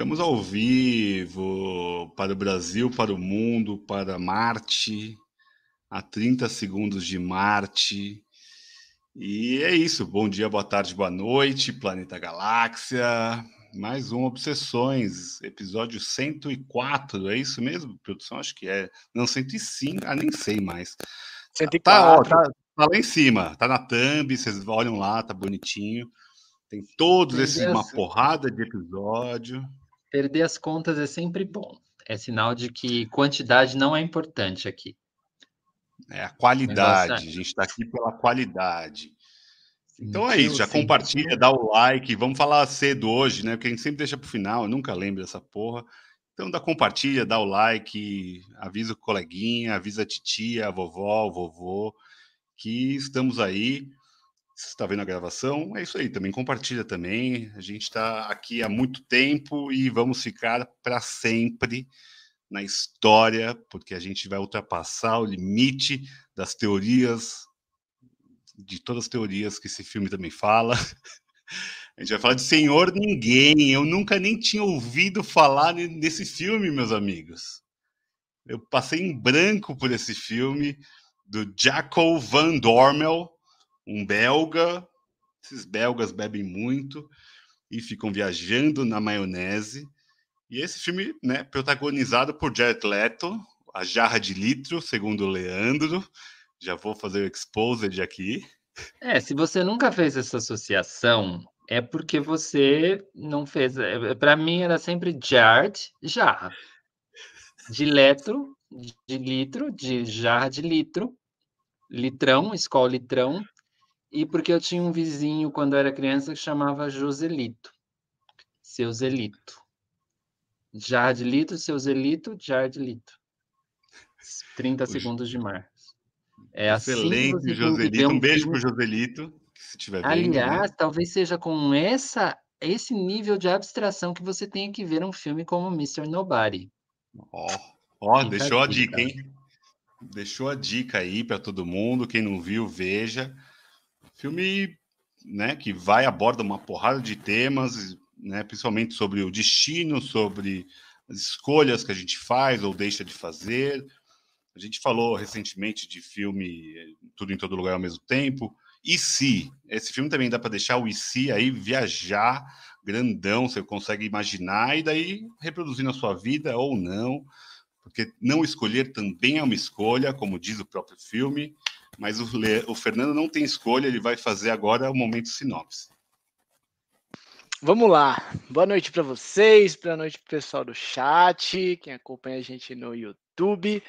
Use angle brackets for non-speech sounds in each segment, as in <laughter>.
Estamos ao vivo para o Brasil, para o mundo, para Marte, a 30 segundos de Marte. E é isso. Bom dia, boa tarde, boa noite, Planeta Galáxia. Mais um Obsessões, episódio 104, é isso mesmo, produção? Acho que é. Não, 105, ah, nem sei mais. 104. Tá, ó, tá, tá lá em cima, tá na thumb, vocês olham lá, tá bonitinho. Tem todos esses, uma porrada de episódio. Perder as contas é sempre bom. É sinal de que quantidade não é importante aqui. É a qualidade. É. A gente está aqui pela qualidade. Então é isso, já compartilha, dá o like. Vamos falar cedo hoje, né? Porque a gente sempre deixa para o final, eu nunca lembro dessa porra. Então dá compartilha, dá o like, avisa o coleguinha, avisa a titia, a vovó, o vovô, que estamos aí. Se está vendo a gravação, é isso aí. Também compartilha também. A gente está aqui há muito tempo e vamos ficar para sempre na história, porque a gente vai ultrapassar o limite das teorias, de todas as teorias que esse filme também fala. <laughs> A gente vai falar de Senhor Ninguém. Eu nunca nem tinha ouvido falar nesse filme, meus amigos. Eu passei em branco por esse filme do Jaco Van Dormel, um belga. Esses belgas bebem muito e ficam viajando na maionese. E esse filme, né, protagonizado por Jared Leto, a jarra de litro, segundo o Leandro. Já vou fazer o exposed aqui. É, se você nunca fez essa associação, é porque você não fez. É, é, Para mim era sempre Jared, jarra. De letro, de litro, de jarra de litro, litrão, escola litrão, e porque eu tinha um vizinho quando eu era criança que chamava Joselito. Seu Zelito. Litro, seu Zelito, litro. 30 segundos de mar. É assim Excelente, assim Joselito. Um, um beijo filme... pro Joselito, se tiver Aliás, né? talvez seja com essa esse nível de abstração que você tenha que ver um filme como Mr. Nobody. Ó, ó, deixou a dica, hein? Deixou a dica aí para todo mundo. Quem não viu, veja. Filme, né, que vai aborda uma porrada de temas, né, principalmente sobre o destino, sobre as escolhas que a gente faz ou deixa de fazer. A gente falou recentemente de filme Tudo em Todo Lugar ao mesmo tempo. E se? Esse filme também dá para deixar o e se aí viajar grandão, você consegue imaginar e daí reproduzir na sua vida ou não, porque não escolher também é uma escolha, como diz o próprio filme, mas o, o Fernando não tem escolha, ele vai fazer agora o momento sinopse. Vamos lá. Boa noite para vocês, boa noite para o pessoal do chat, quem acompanha a gente no YouTube.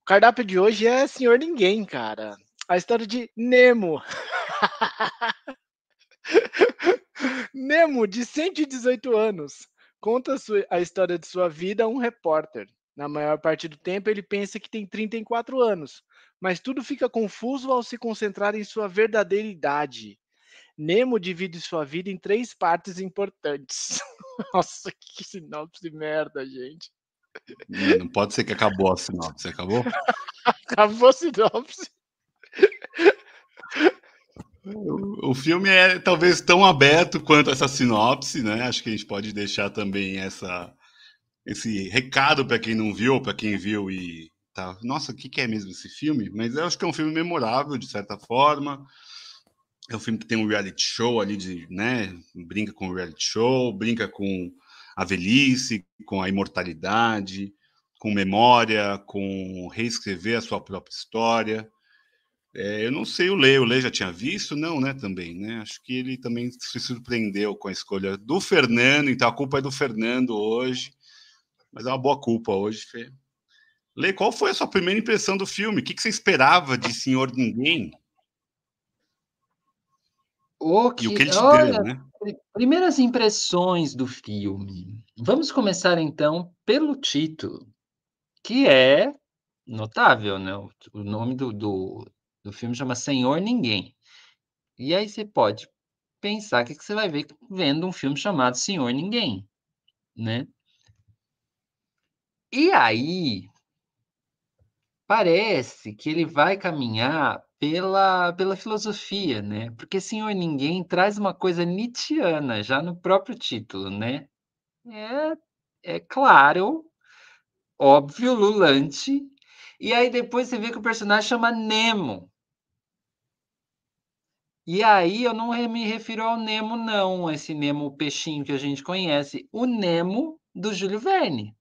O cardápio de hoje é Senhor Ninguém, cara. A história de Nemo. <laughs> Nemo, de 118 anos, conta a história de sua vida a um repórter. Na maior parte do tempo, ele pensa que tem 34 anos, mas tudo fica confuso ao se concentrar em sua verdadeira idade. Nemo divide sua vida em três partes importantes. <laughs> Nossa, que sinopse de merda, gente. Não pode ser que acabou a sinopse, acabou? <laughs> acabou a sinopse. O, o filme é talvez tão aberto quanto essa sinopse, né? Acho que a gente pode deixar também essa, esse recado para quem não viu, para quem viu e tá, nossa, o que, que é mesmo esse filme? Mas eu acho que é um filme memorável de certa forma. É um filme que tem um reality show ali de, né? Brinca com o reality show, brinca com a velhice, com a imortalidade, com memória, com reescrever a sua própria história. É, eu não sei o Lê, o Lê já tinha visto? Não, né, também, né? Acho que ele também se surpreendeu com a escolha do Fernando, então a culpa é do Fernando hoje, mas é uma boa culpa hoje, Fê. Lê, qual foi a sua primeira impressão do filme? O que, que você esperava de Senhor Ninguém? O que, e o que ele te olha, deu, né? Primeiras impressões do filme. Vamos começar então pelo título, que é notável, né? O nome do, do, do filme chama Senhor Ninguém. E aí você pode pensar que você vai ver vendo um filme chamado Senhor Ninguém, né? E aí parece que ele vai caminhar pela, pela filosofia, né? Porque Senhor Ninguém traz uma coisa nietzschiana já no próprio título, né? é, é claro, óbvio, lulante. E aí depois você vê que o personagem chama Nemo. E aí eu não me refiro ao Nemo, não, esse Nemo peixinho que a gente conhece. O Nemo do Júlio Verne.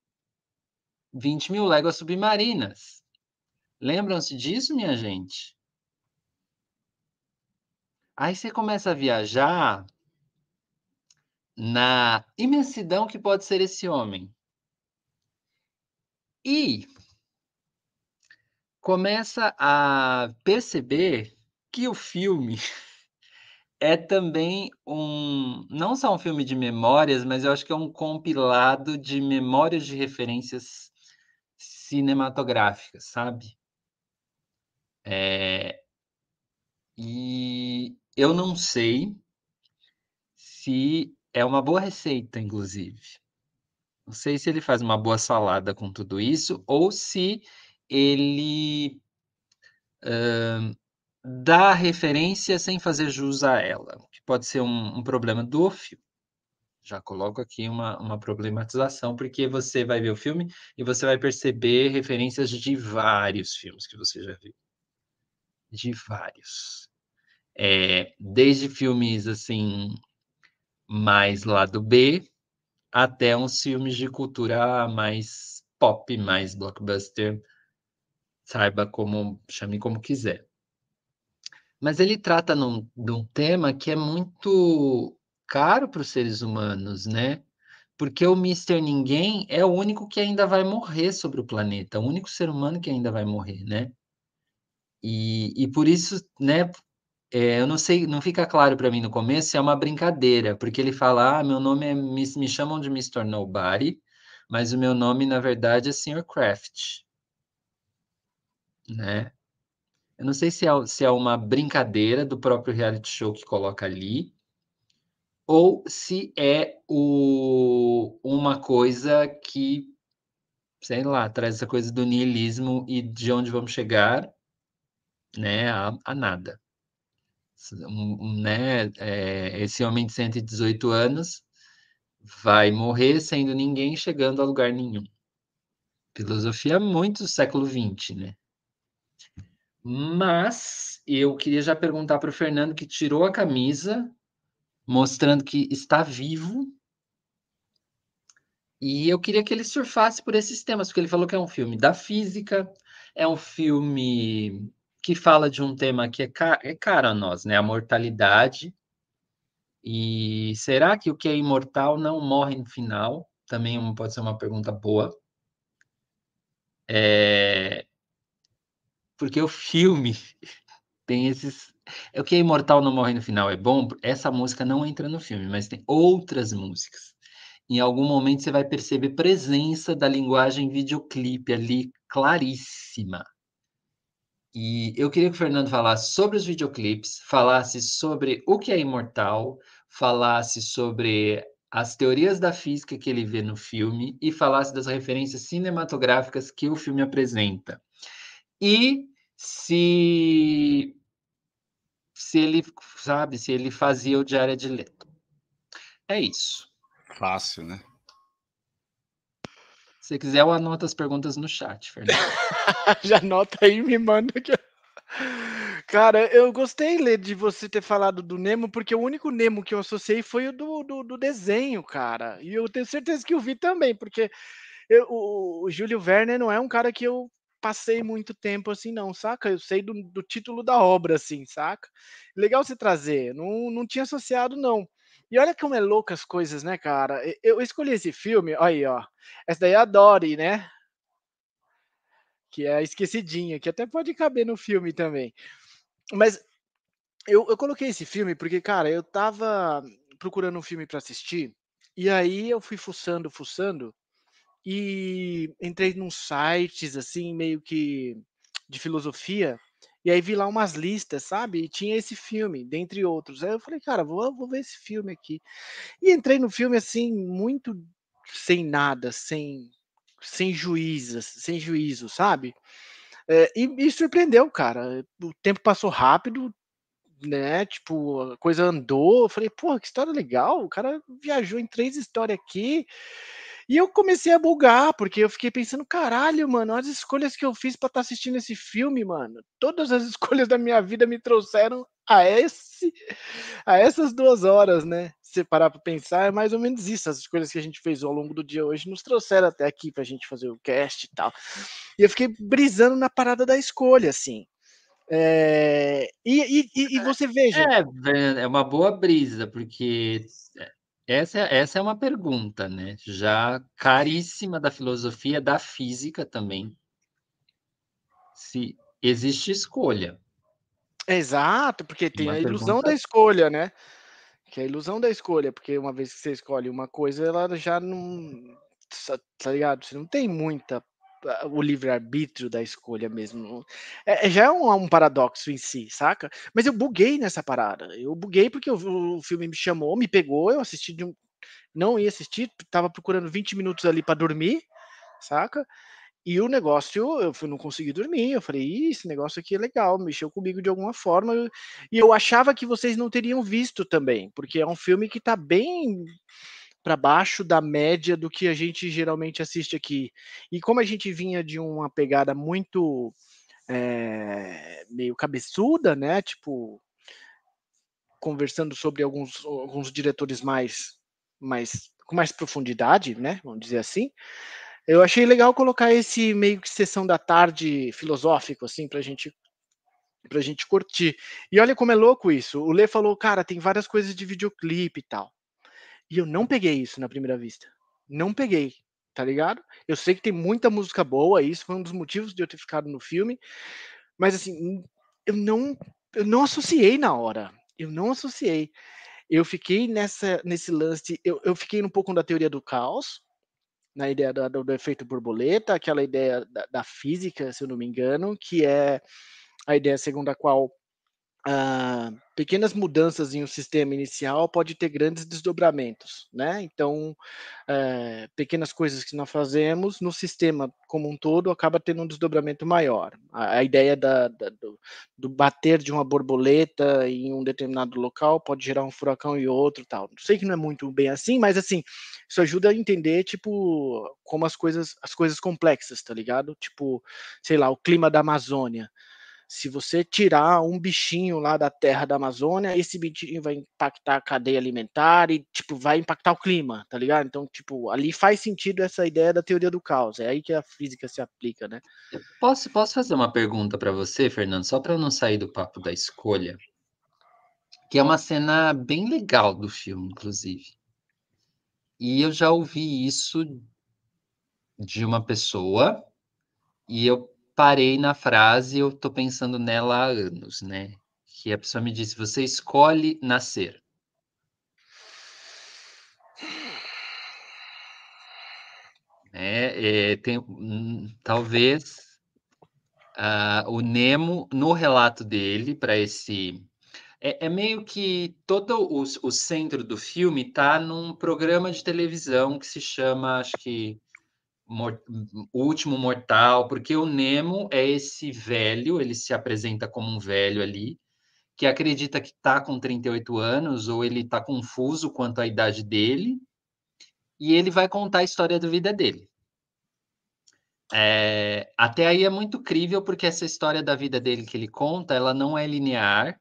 20 mil léguas submarinas. Lembram-se disso, minha gente? Aí você começa a viajar na imensidão que pode ser esse homem. E começa a perceber que o filme <laughs> é também um não só um filme de memórias, mas eu acho que é um compilado de memórias de referências cinematográficas, sabe? É... E eu não sei se é uma boa receita, inclusive. Não sei se ele faz uma boa salada com tudo isso ou se ele uh, dá referência sem fazer jus a ela, que pode ser um, um problema do filme. Já coloco aqui uma, uma problematização, porque você vai ver o filme e você vai perceber referências de vários filmes que você já viu. De vários. É, desde filmes assim, mais lado B, até uns filmes de cultura mais pop, mais blockbuster. Saiba como, chame como quiser. Mas ele trata num, de um tema que é muito caro para os seres humanos, né? Porque o Mister Ninguém é o único que ainda vai morrer sobre o planeta, o único ser humano que ainda vai morrer, né? E, e por isso, né? É, eu não sei, não fica claro para mim no começo se é uma brincadeira, porque ele fala: ah, meu nome é. Me, me chamam de Mr. Nobody, mas o meu nome, na verdade, é Sr. Craft. Né? Eu não sei se é, se é uma brincadeira do próprio reality show que coloca ali, ou se é o, uma coisa que, sei lá, traz essa coisa do niilismo e de onde vamos chegar, né, a, a nada. Um, né, é, esse homem de 118 anos vai morrer sendo ninguém chegando a lugar nenhum. Filosofia muito do século XX, né? Mas eu queria já perguntar para o Fernando que tirou a camisa, mostrando que está vivo. E eu queria que ele surfasse por esses temas, porque ele falou que é um filme da física, é um filme que fala de um tema que é, ca é caro a nós, né? A mortalidade. E será que o que é imortal não morre no final? Também pode ser uma pergunta boa. É, porque o filme <laughs> tem esses. É o que é Imortal Não Morre no Final é bom. Essa música não entra no filme, mas tem outras músicas. Em algum momento você vai perceber presença da linguagem videoclipe ali claríssima. E eu queria que o Fernando falasse sobre os videoclipes, falasse sobre o que é imortal, falasse sobre as teorias da física que ele vê no filme e falasse das referências cinematográficas que o filme apresenta. E se se ele, sabe, se ele fazia o Diário de Leto. É isso. Fácil, né? Se quiser, eu anoto as perguntas no chat, Fernando. <laughs> Já anota aí e me manda aqui. <laughs> Cara, eu gostei Lê, de você ter falado do Nemo, porque o único Nemo que eu associei foi o do, do, do desenho, cara. E eu tenho certeza que eu vi também, porque eu, o, o Júlio Werner não é um cara que eu passei muito tempo assim, não, saca? Eu sei do, do título da obra, assim, saca? Legal você trazer, não, não tinha associado, não. E olha como é louco as coisas, né, cara? Eu escolhi esse filme, aí, ó. Essa daí é a Dory, né? Que é a esquecidinha, que até pode caber no filme também. Mas eu, eu coloquei esse filme porque, cara, eu tava procurando um filme para assistir, e aí eu fui fuçando, fuçando, e entrei num sites assim, meio que de filosofia, e aí vi lá umas listas, sabe? E tinha esse filme, dentre outros. Aí eu falei, cara, vou, vou ver esse filme aqui. E entrei no filme assim, muito sem nada, sem sem juízo, sem juízo, sabe? É, e me surpreendeu, cara. O tempo passou rápido, né? Tipo, a coisa andou. Eu falei, porra, que história legal. O cara viajou em três histórias aqui. E eu comecei a bugar, porque eu fiquei pensando, caralho, mano, as escolhas que eu fiz para estar tá assistindo esse filme, mano. Todas as <laughs> escolhas da minha vida me trouxeram a esse a essas duas horas, né? Se parar para pensar, é mais ou menos isso. As escolhas que a gente fez ao longo do dia hoje nos trouxeram até aqui pra gente fazer o cast e tal. E eu fiquei brisando na parada da escolha, assim. É, e, e, e, você veja. É, é uma boa brisa, porque essa, é, essa é uma pergunta, né? Já caríssima da filosofia, da física também. Se existe escolha. Exato, porque tem uma a ilusão pergunta... da escolha, né? Que é a ilusão da escolha, porque uma vez que você escolhe uma coisa, ela já não. Tá ligado? Você não tem muita o livre-arbítrio da escolha mesmo. É, é, já é um, um, paradoxo em si, saca? Mas eu buguei nessa parada. Eu buguei porque o, o filme me chamou, me pegou, eu assisti de um. Não ia assistir, tava procurando 20 minutos ali para dormir, saca? E o negócio, eu não consegui dormir. Eu falei, esse negócio aqui é legal, mexeu comigo de alguma forma. E eu achava que vocês não teriam visto também, porque é um filme que tá bem para baixo da média do que a gente geralmente assiste aqui. E como a gente vinha de uma pegada muito é, meio cabeçuda, né? Tipo, conversando sobre alguns, alguns diretores mais, mais com mais profundidade, né? Vamos dizer assim. Eu achei legal colocar esse meio que sessão da tarde filosófico, assim, para gente pra gente curtir. E olha como é louco isso. O Lê falou, cara, tem várias coisas de videoclipe e tal. E eu não peguei isso na primeira vista. Não peguei, tá ligado? Eu sei que tem muita música boa, isso foi um dos motivos de eu ter ficado no filme, mas assim, eu não eu não associei na hora. Eu não associei. Eu fiquei nessa nesse lance, eu, eu fiquei um pouco da teoria do caos, na ideia do, do efeito borboleta, aquela ideia da, da, física, se eu não me engano, que é a ideia segundo a qual ah, pequenas mudanças em um sistema inicial pode ter grandes desdobramentos, né? Então, eh, pequenas coisas que nós fazemos no sistema como um todo acaba tendo um desdobramento maior. A, a ideia da, da, do, do, bater de uma borboleta em um determinado local pode gerar um furacão e outro, tal. Sei que não é muito bem assim, mas assim isso ajuda a entender tipo como as coisas as coisas complexas, tá ligado? Tipo, sei lá, o clima da Amazônia se você tirar um bichinho lá da terra da Amazônia, esse bichinho vai impactar a cadeia alimentar e, tipo, vai impactar o clima, tá ligado? Então, tipo, ali faz sentido essa ideia da teoria do caos. É aí que a física se aplica, né? Posso, posso fazer uma pergunta para você, Fernando, só para não sair do papo da escolha? Que é uma cena bem legal do filme, inclusive. E eu já ouvi isso de uma pessoa, e eu parei na frase, eu estou pensando nela há anos, né? Que a pessoa me disse: você escolhe nascer. É, é, tem, talvez uh, o Nemo, no relato dele, para esse. É, é, meio que todo o, o centro do filme está num programa de televisão que se chama, acho que último mortal, porque o Nemo é esse velho, ele se apresenta como um velho ali, que acredita que está com 38 anos, ou ele está confuso quanto à idade dele, e ele vai contar a história da vida dele. É, até aí é muito crível, porque essa história da vida dele que ele conta, ela não é linear,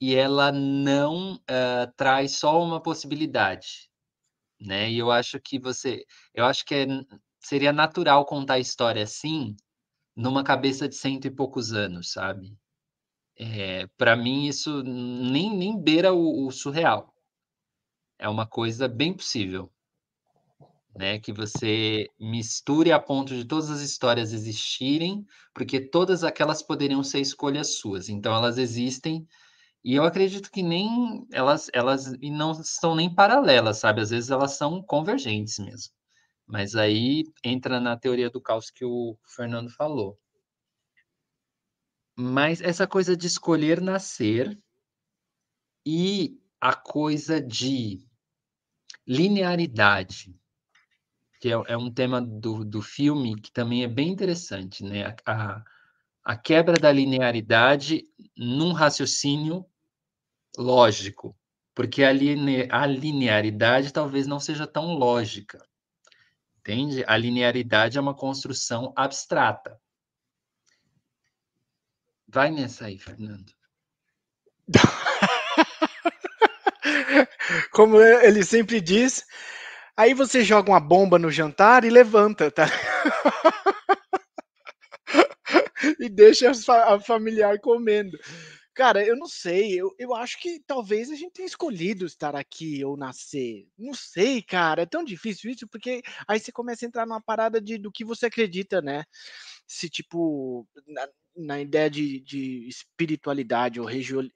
e ela não uh, traz só uma possibilidade, né? E eu acho que você, eu acho que é seria natural contar a história assim, numa cabeça de cento e poucos anos, sabe? É, para mim, isso nem, nem beira o, o, surreal. É uma coisa bem possível. Né, que você misture a ponto de todas as histórias existirem, porque todas aquelas poderiam ser escolhas suas. Então elas existem e eu acredito que nem elas elas não são nem paralelas, sabe? Às vezes elas são convergentes mesmo. Mas aí entra na teoria do caos que o Fernando falou. Mas essa coisa de escolher nascer e a coisa de linearidade, que é, é um tema do, do filme que também é bem interessante, né? A, a quebra da linearidade num raciocínio lógico, porque a, line, a linearidade talvez não seja tão lógica. Entende? A linearidade é uma construção abstrata. Vai nessa aí, Fernando. <laughs> Como ele sempre diz, aí você joga uma bomba no jantar e levanta, tá? <laughs> e deixa a familiar comendo. Cara, eu não sei. Eu, eu acho que talvez a gente tenha escolhido estar aqui ou nascer. Não sei, cara. É tão difícil isso, porque aí você começa a entrar numa parada de, do que você acredita, né? Se, tipo, na, na ideia de, de, espiritualidade ou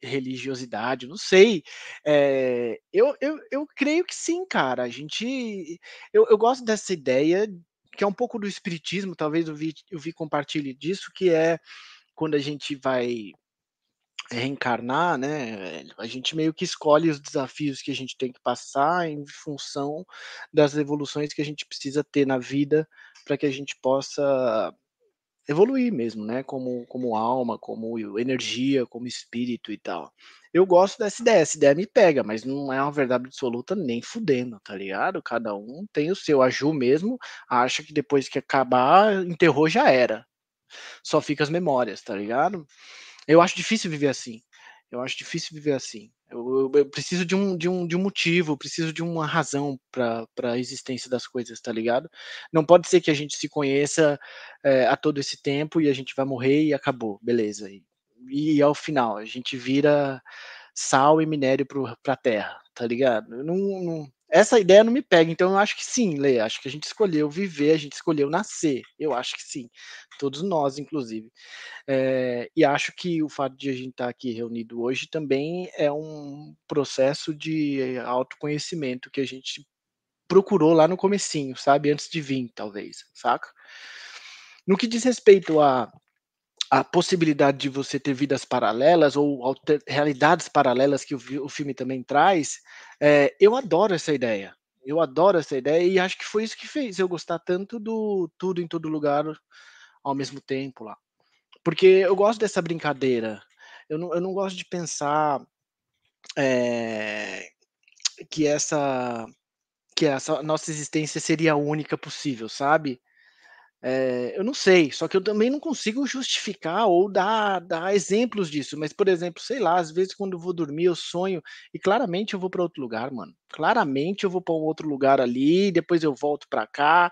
religiosidade, não sei. É, eu, eu, eu creio que sim, cara. A gente. Eu, eu gosto dessa ideia, que é um pouco do espiritismo, talvez o Vi, o Vi compartilhe disso, que é quando a gente vai reencarnar, né? A gente meio que escolhe os desafios que a gente tem que passar em função das evoluções que a gente precisa ter na vida para que a gente possa evoluir mesmo, né? Como, como alma, como energia, como espírito e tal. Eu gosto dessa ideia, essa ideia me pega, mas não é uma verdade absoluta nem fudendo, tá ligado? Cada um tem o seu. A Ju mesmo acha que depois que acabar, enterrou já era. Só fica as memórias, tá ligado? Eu acho difícil viver assim. Eu acho difícil viver assim. Eu, eu, eu preciso de um, de, um, de um motivo, preciso de uma razão para a existência das coisas, tá ligado? Não pode ser que a gente se conheça é, a todo esse tempo e a gente vai morrer e acabou, beleza. E, e ao final, a gente vira sal e minério para a terra, tá ligado? Não, não, essa ideia não me pega, então eu acho que sim, Lê, acho que a gente escolheu viver, a gente escolheu nascer, eu acho que sim, todos nós, inclusive. É, e acho que o fato de a gente estar aqui reunido hoje também é um processo de autoconhecimento que a gente procurou lá no comecinho, sabe, antes de vir, talvez, saca? No que diz respeito a a possibilidade de você ter vidas paralelas ou alter, realidades paralelas que o, o, filme também traz, é, eu adoro essa ideia. Eu adoro essa ideia e acho que foi isso que fez eu gostar tanto do tudo em todo lugar ao mesmo tempo lá. Porque eu gosto dessa brincadeira. Eu não, eu não gosto de pensar é, que essa que essa nossa existência seria a única possível, sabe? É, eu não sei, só que eu também não consigo justificar ou dar, dar exemplos disso. Mas, por exemplo, sei lá, às vezes quando eu vou dormir, eu sonho e claramente eu vou para outro lugar, mano. Claramente eu vou para um outro lugar ali, depois eu volto para cá.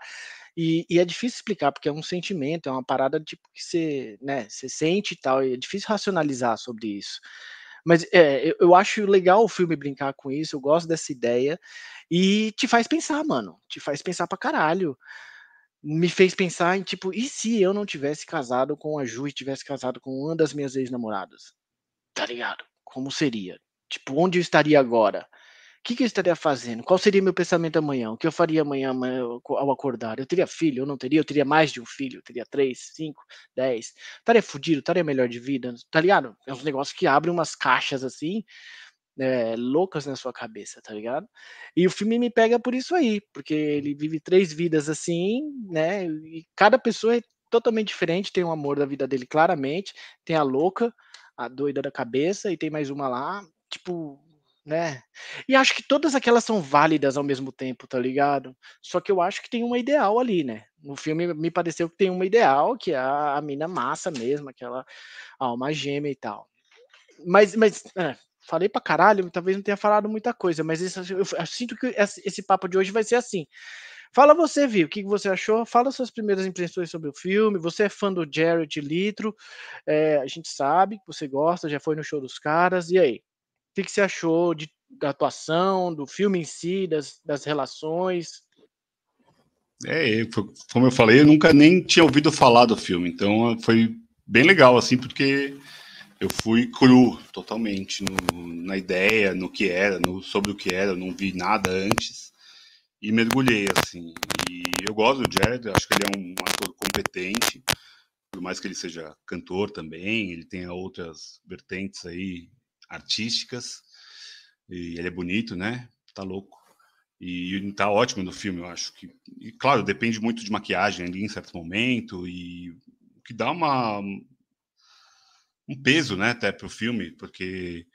E, e, é difícil explicar, porque é um sentimento, é uma parada tipo que você, né, você sente e tal, e é difícil racionalizar sobre isso. Mas é, eu, eu acho legal o filme brincar com isso, eu gosto dessa ideia, e te faz pensar, mano. Te faz pensar pra caralho me fez pensar em tipo, e se eu não tivesse casado com a Ju e tivesse casado com uma das minhas ex-namoradas? Tá ligado? Como seria? Tipo, onde eu estaria agora? O que, que eu estaria fazendo? Qual seria meu pensamento amanhã? O que eu faria amanhã, amanhã ao acordar? Eu teria filho? Eu não teria? Eu teria mais de um filho? Eu teria três, cinco, dez? Estaria fudido? Estaria melhor de vida? Tá ligado? É uns negócios que abrem umas caixas assim é, loucas na sua cabeça, tá ligado? E o filme me pega por isso aí, porque ele vive três vidas assim, né? E cada pessoa é totalmente diferente, tem um amor da vida dele claramente, tem a louca, a doida da cabeça, e tem mais uma lá, tipo, né? E acho que todas aquelas são válidas ao mesmo tempo, tá ligado? Só que eu acho que tem uma ideal ali, né? No filme me pareceu que tem uma ideal, que é a, a mina massa mesmo, aquela alma gêmea e tal. Mas, mas é, falei pra caralho, talvez não tenha falado muita coisa, mas isso, eu, eu, sinto que esse, papo de hoje vai ser assim. Fala você, Vi, o que você achou? Fala suas primeiras impressões sobre o filme. Você é fã do Jared Litro, é, a gente sabe que você gosta, já foi no show dos caras. E aí? O que, que você achou de, da atuação, do filme em si, das, das relações? É, como eu falei, eu nunca nem tinha ouvido falar do filme, então foi bem legal, assim, porque eu fui cru totalmente no, na ideia, no que era, no, sobre o que era, não vi nada antes e mergulhei assim. E eu gosto do Jared, acho que ele é um ator competente, por mais que ele seja cantor também, ele tenha outras vertentes aí artísticas e ele é bonito, né? Tá louco. E tá ótimo no filme, eu acho que. E claro, depende muito de maquiagem ali em certo momento e que dá uma um peso, né, até para o filme, porque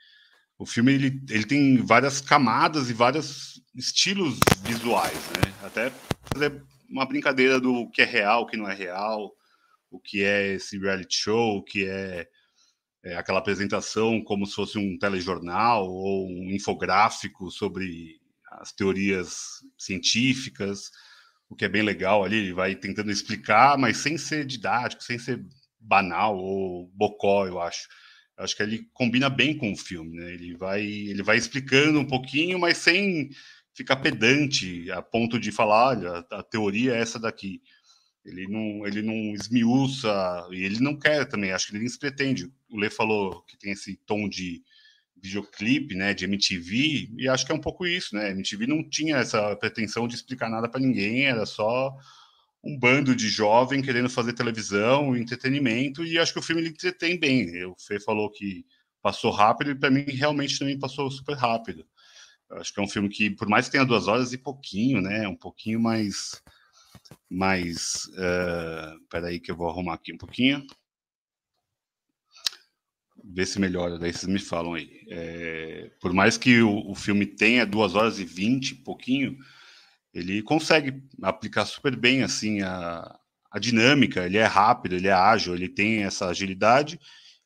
o filme ele, ele tem várias camadas e vários estilos visuais, né? Até fazer uma brincadeira do que é real, o que não é real, o que é esse reality show, o que é, é aquela apresentação como se fosse um telejornal ou um infográfico sobre as teorias científicas, o que é bem legal ali, ele vai tentando explicar, mas sem ser didático, sem ser banal ou bocó, eu acho acho que ele combina bem com o filme, né? Ele vai, ele vai explicando um pouquinho, mas sem ficar pedante a ponto de falar, olha, a teoria é essa daqui. Ele não, ele não esmiuça e ele não quer também. Acho que ele nem pretende. O Lê falou que tem esse tom de videoclipe, né, de MTV, e acho que é um pouco isso, né? MTV não tinha essa pretensão de explicar nada para ninguém, era só um bando de jovem querendo fazer televisão, entretenimento, e acho que o filme ele entretém bem. O Fê falou que passou rápido, e para mim realmente também passou super rápido. Eu acho que é um filme que, por mais que tenha duas horas e pouquinho, né, um pouquinho mais. mais uh, peraí, que eu vou arrumar aqui um pouquinho. Ver se melhora, daí vocês me falam aí. É, por mais que o, o filme tenha duas horas e vinte, pouquinho, ele consegue aplicar super bem assim a, a dinâmica, ele é rápido, ele é ágil, ele tem essa agilidade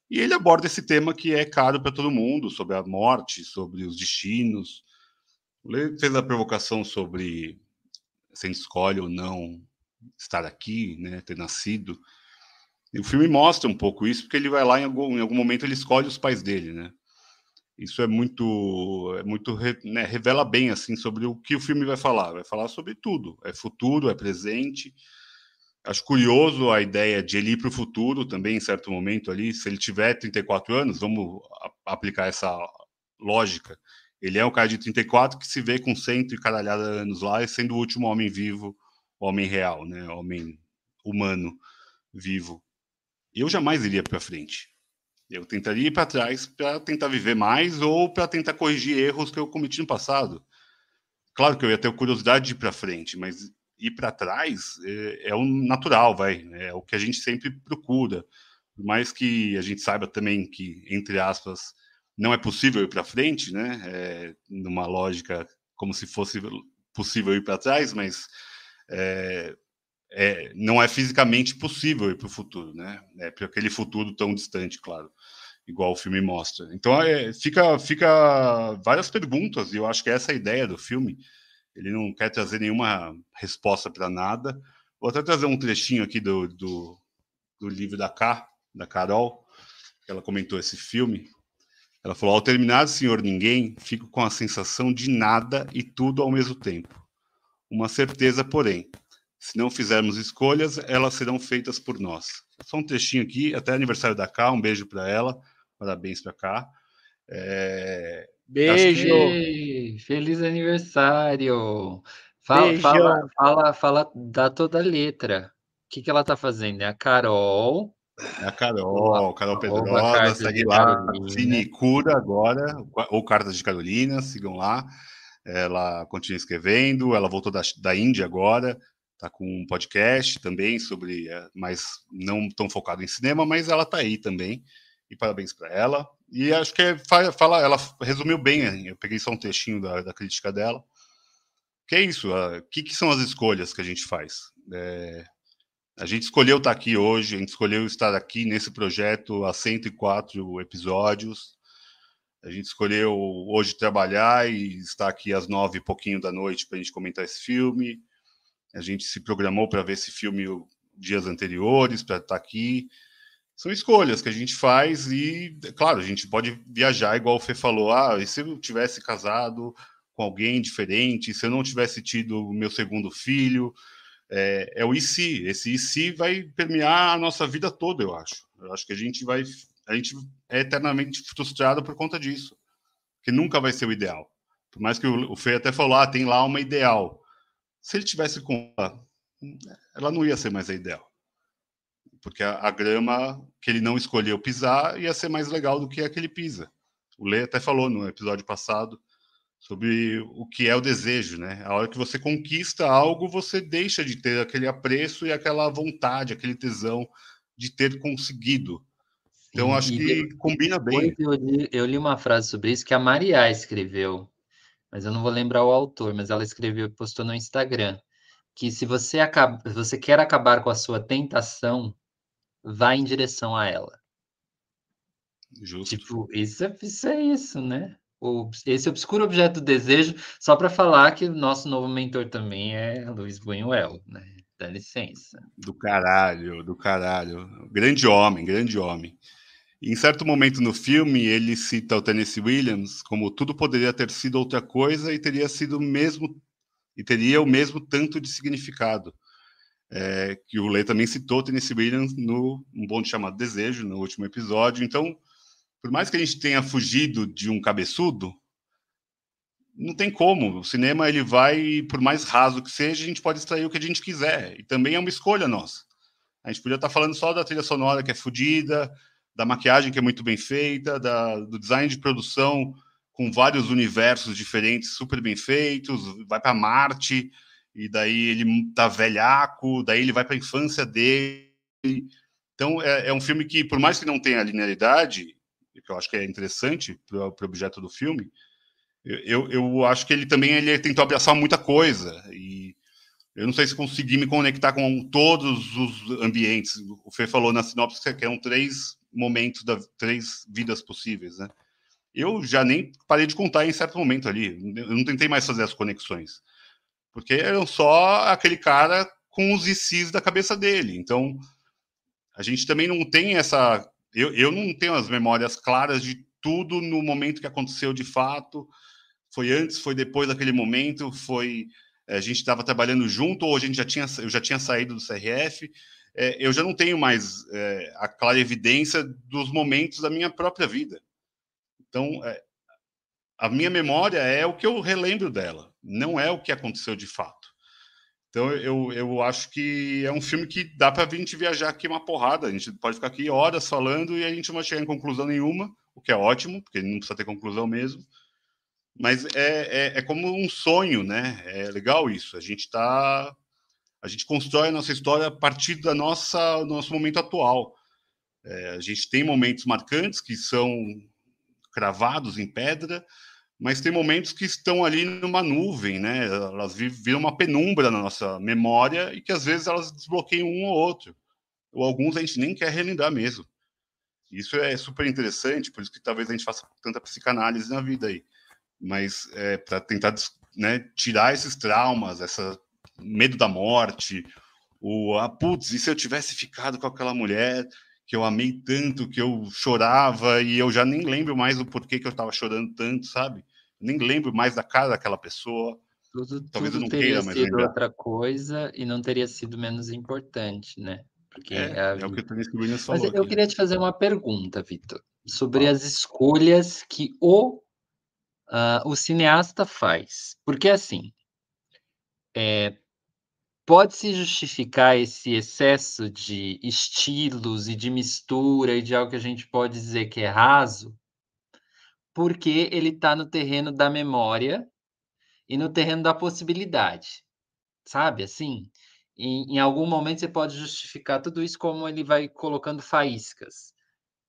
e ele aborda esse tema que é caro para todo mundo, sobre a morte, sobre os destinos. Ele fez a provocação sobre se a gente escolhe ou não estar aqui, né, ter nascido. E o filme mostra um pouco isso, porque ele vai lá em algum, em algum momento ele escolhe os pais dele, né? Isso é muito, é muito né, revela bem assim sobre o que o filme vai falar. Vai falar sobre tudo. É futuro, é presente. Acho curioso a ideia de ele ir para o futuro também, em certo momento ali. Se ele tiver 34 anos, vamos aplicar essa lógica. Ele é um cara de 34 que se vê com cento e caralhada anos lá, sendo o último homem vivo, homem real, né? Homem humano vivo. Eu jamais iria para frente. Eu tentaria ir para trás para tentar viver mais ou para tentar corrigir erros que eu cometi no passado. Claro que eu ia ter curiosidade de ir para frente, mas ir para trás é, é, o natural, vai. É o que a gente sempre procura. Por mais que a gente saiba também que, entre aspas, não é possível ir para frente, né? É, numa lógica como se fosse possível ir para trás, mas é, é, não é fisicamente possível ir para o futuro, né? É para aquele futuro tão distante, claro, igual o filme mostra. Então é, fica, fica várias perguntas e eu acho que essa é a ideia do filme. Ele não quer trazer nenhuma resposta para nada. Vou até trazer um trechinho aqui do, do, do livro da K, da Carol, que ela comentou esse filme. Ela falou: ao terminar Senhor Ninguém, fico com a sensação de nada e tudo ao mesmo tempo. Uma certeza, porém, se não fizermos escolhas, elas serão feitas por nós. Só um trechinho aqui, até aniversário da Cá, um beijo para ela, parabéns para cá. É... Beijo! Que... Feliz aniversário! Fala, fala, fala, fala, dá toda a letra. O que, que ela tá fazendo? É a Carol. É a Carol, Carol Pedrosa, segue lá, Cine Cura agora, ou Cartas de Carolina, sigam lá. Ela continua escrevendo, ela voltou da, da Índia agora, tá com um podcast também sobre, é, mas não tão focado em cinema, mas ela tá aí também. E parabéns para ela. E acho que é, fala, ela resumiu bem, eu peguei só um textinho da, da crítica dela. Que é isso, o que, que, são as escolhas que a gente faz? É, a gente escolheu estar tá aqui hoje, a gente escolheu estar aqui nesse projeto há 104 episódios. A gente escolheu hoje trabalhar e estar aqui às nove e pouquinho da noite para a gente comentar esse filme. A gente se programou para ver esse filme dias anteriores, para estar tá aqui. São escolhas que a gente faz e, claro, a gente pode viajar, igual o Fê falou. Ah, e se eu tivesse casado com alguém diferente, se eu não tivesse tido o meu segundo filho? É, é o e se. Esse e se vai permear a nossa vida toda, eu acho. Eu acho que a gente vai. A gente é eternamente frustrado por conta disso. Que nunca vai ser o ideal. Por mais que o, o Fê até falou, ah, tem lá uma ideal se ele tivesse com ela, ela não ia ser mais a ideal. Porque a, a, grama que ele não escolheu pisar ia ser mais legal do que a que ele pisa. O Lê até falou no episódio passado sobre o que é o desejo, né? A hora que você conquista algo, você deixa de ter aquele apreço e aquela vontade, aquele tesão de ter conseguido. Então, acho que combina bem. Eu li, eu li uma frase sobre isso que a Maria escreveu, mas eu não vou lembrar o autor, mas ela escreveu e postou no Instagram, que se você, acaba, você quer acabar com a sua tentação, vá em direção a ela. Justo. Tipo, isso é, isso é isso, né? O, esse obscuro objeto do desejo, só para falar que o nosso novo mentor também é Luiz Buñuel, né? Dá licença. Do caralho, do caralho. Grande homem, grande homem. Em certo momento no filme, ele cita o Tennessee Williams como tudo poderia ter sido outra coisa e teria sido mesmo e teria o mesmo tanto de significado. É, que o Lê também citou Tennessee Williams no Um Bonde Chamado Desejo, no último episódio. Então, por mais que a gente tenha fugido de um cabeçudo, não tem como. O cinema ele vai, por mais raso que seja, a gente pode extrair o que a gente quiser. E também é uma escolha nossa. A gente podia estar falando só da trilha sonora que é fodida, da maquiagem que é muito bem feita, da, do design de produção com vários universos diferentes super bem feitos, vai para Marte e daí ele tá velhaco, daí ele vai para a infância dele. Então é, é, um filme que, por mais que não tenha linearidade, que eu acho que é interessante para o objeto do filme, eu, eu acho que ele também ele tentou abraçar muita coisa e eu não sei se consegui me conectar com todos os ambientes. O Fê falou na sinopse que eram três momentos, da, três vidas possíveis, né? Eu já nem parei de contar em certo momento ali. Eu não tentei mais fazer as conexões. Porque eram só aquele cara com os ICs da cabeça dele. Então, a gente também não tem essa eu, eu não tenho as memórias claras de tudo no momento que aconteceu de fato. Foi antes, foi depois daquele momento, foi eh, a gente estava trabalhando junto ou a gente já tinha eu já tinha saído do CRF. É, eu já não tenho mais é, a clara evidência dos momentos da minha própria vida. Então, é, a minha memória é o que eu relembro dela, não é o que aconteceu de fato. Então eu, eu acho que é um filme que dá para a gente viajar aqui uma porrada. A gente pode ficar aqui horas falando e a gente não vai chegar em conclusão nenhuma, o que é ótimo, porque não precisa ter conclusão mesmo. Mas é, é, é como um sonho, né? É legal isso. A gente está. A gente constrói a nossa história a partir da nossa nosso momento atual. É, a gente tem momentos marcantes que são cravados em pedra, mas tem momentos que estão ali numa nuvem, né? Elas viram uma penumbra na nossa memória e que às vezes elas desbloqueiam um ou outro. Ou alguns a gente nem quer relembrar mesmo. Isso é super interessante, por isso que talvez a gente faça tanta psicanálise na vida aí. Mas é, para tentar né, tirar esses traumas, esse medo da morte, o ah, putz, e se eu tivesse ficado com aquela mulher que eu amei tanto, que eu chorava e eu já nem lembro mais o porquê que eu estava chorando tanto, sabe? nem lembro mais da cara daquela pessoa. Tudo, Talvez tudo eu não teria queira mais sido lembrar. outra coisa e não teria sido menos importante, né? Porque é, é, é o que o Tony Williams falou. Mas eu aqui. queria te fazer uma pergunta, Vitor, sobre as escolhas que o, uh, o cineasta faz. Porque, assim, é, pode-se justificar esse excesso de estilos e de mistura e de algo que a gente pode dizer que é raso, porque ele está no terreno da memória e no terreno da possibilidade, sabe? Assim, em, em algum momento você pode justificar tudo isso como ele vai colocando faíscas,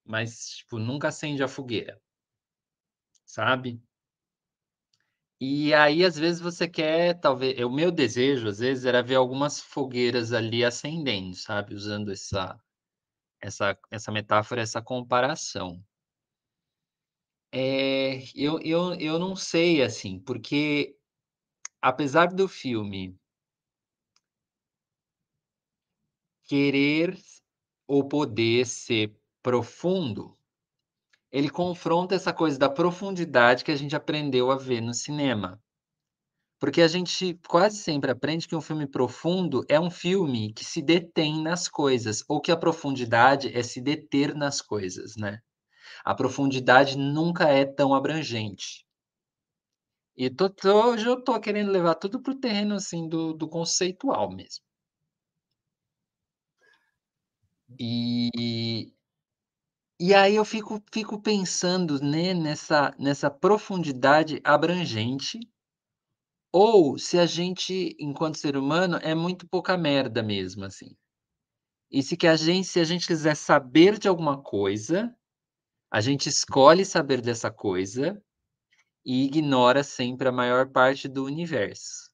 mas tipo nunca acende a fogueira, sabe? E aí, às vezes, você quer, talvez. O meu desejo, às vezes, era ver algumas fogueiras ali acendendo, sabe? Usando essa, essa, essa metáfora, essa comparação. É, eu eu eu não sei, assim, porque apesar do filme querer ou poder ser profundo, ele confronta essa coisa da profundidade que a gente aprendeu a ver no cinema. Porque a gente quase sempre aprende que um filme profundo é um filme que se detém nas coisas, ou que a profundidade é se deter nas coisas, né? a profundidade nunca é tão abrangente. E tô, tô, hoje eu estou querendo levar tudo para o terreno assim, do, do conceitual mesmo. E, e aí eu fico, fico pensando né, nessa, nessa profundidade abrangente, ou se a gente, enquanto ser humano, é muito pouca merda mesmo, assim. E se que a gente, se a gente quiser saber de alguma coisa, a gente escolhe saber dessa coisa e ignora sempre a maior parte do universo.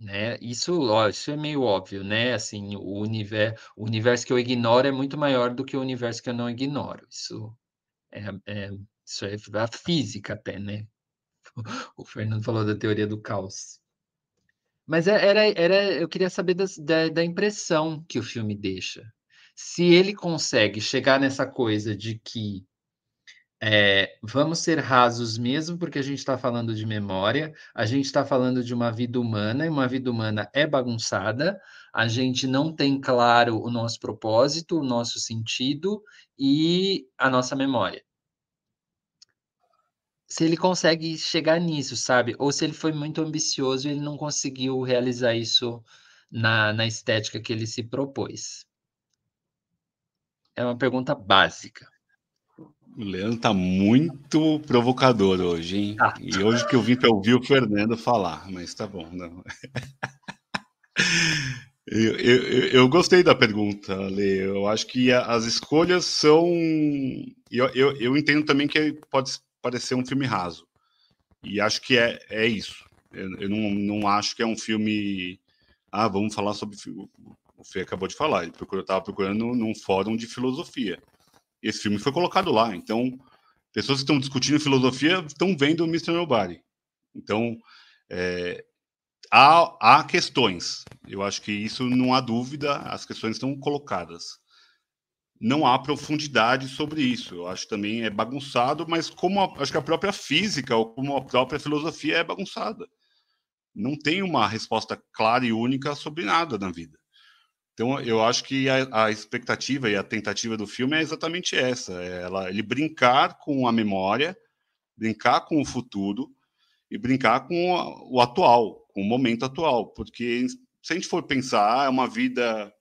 Né? Isso, ó, isso é meio óbvio, né? Assim, o universo, o universo que eu ignoro é muito maior do que o universo que eu não ignoro. Isso é, é isso é a física até, né? <laughs> O Fernando falou da teoria do caos. Mas é, era, era, eu queria saber das, da, da impressão que o filme deixa. Se ele consegue chegar nessa coisa de que é, vamos ser rasos mesmo, porque a gente está falando de memória, a gente está falando de uma vida humana, e uma vida humana é bagunçada, a gente não tem claro o nosso propósito, o nosso sentido e a nossa memória. Se ele consegue chegar nisso, sabe? Ou se ele foi muito ambicioso e ele não conseguiu realizar isso na, na estética que ele se propôs. É uma pergunta básica. O Leandro tá muito provocador hoje, hein? Ah. E hoje que eu vim para ouvir o Fernando falar, mas tá bom, não. <laughs> eu, eu, eu, gostei da pergunta, Lê. Eu acho que as escolhas são. Eu, eu, eu entendo também que pode parecer um filme raso. E acho que é, é isso. Eu, eu não, não acho que é um filme. Ah, vamos falar sobre. O Fê acabou de falar, ele procurou, estava procurando num fórum de filosofia esse filme foi colocado lá. Então, pessoas que estão discutindo filosofia estão vendo Mr. Nobody. Então, é, há, há questões. Eu acho que isso não há dúvida, as questões estão colocadas. Não há profundidade sobre isso. Eu acho também é bagunçado, mas como a, acho que a própria física ou como a própria filosofia é bagunçada. Não tem uma resposta clara e única sobre nada na vida. Então, eu acho que a, a, expectativa e a tentativa do filme é exatamente essa: é ela, ele brincar com a memória, brincar com o futuro e brincar com o, o atual, com o momento atual. Porque se a gente for pensar, ah, é uma vida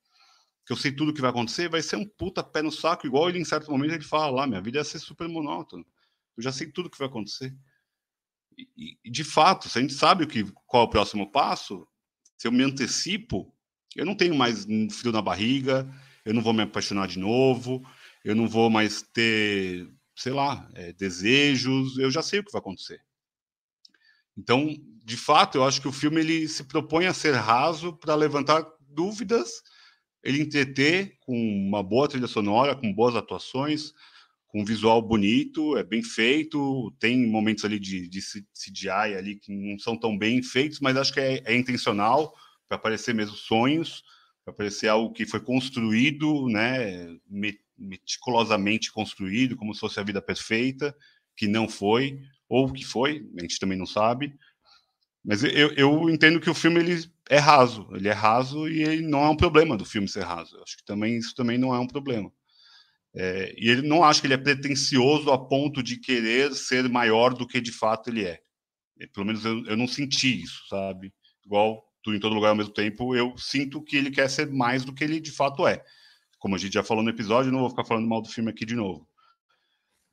que eu sei tudo que vai acontecer, vai ser um puta pé no saco, igual ele em certo momento ele fala lá: minha vida ia ser super monótona. Eu já sei tudo que vai acontecer. E, e de fato, se a gente sabe o que, qual é o próximo passo, se eu me antecipo eu não tenho mais frio na barriga, eu não vou me apaixonar de novo, eu não vou mais ter, sei lá, é, desejos, eu já sei o que vai acontecer. Então, de fato, eu acho que o filme ele se propõe a ser raso para levantar dúvidas, ele entreter com uma boa trilha sonora, com boas atuações, com um visual bonito, é bem feito, tem momentos ali de, de CGI ali que não são tão bem feitos, mas acho que é, é intencional para parecer mesmo sonhos, para parecer algo que foi construído, né, meticulosamente construído, como se fosse a vida perfeita, que não foi, ou que foi, a gente também não sabe. Mas eu, eu entendo que o filme ele é raso, ele é raso e ele não é um problema do filme ser raso. Eu acho que também isso também não é um problema. É, e ele não acha que ele é pretencioso a ponto de querer ser maior do que de fato ele é. Pelo menos eu, eu não senti isso, sabe? Igual tudo em todo lugar ao mesmo tempo, eu sinto que ele quer ser mais do que ele de fato é. Como a gente já falou no episódio, não vou ficar falando mal do filme aqui de novo.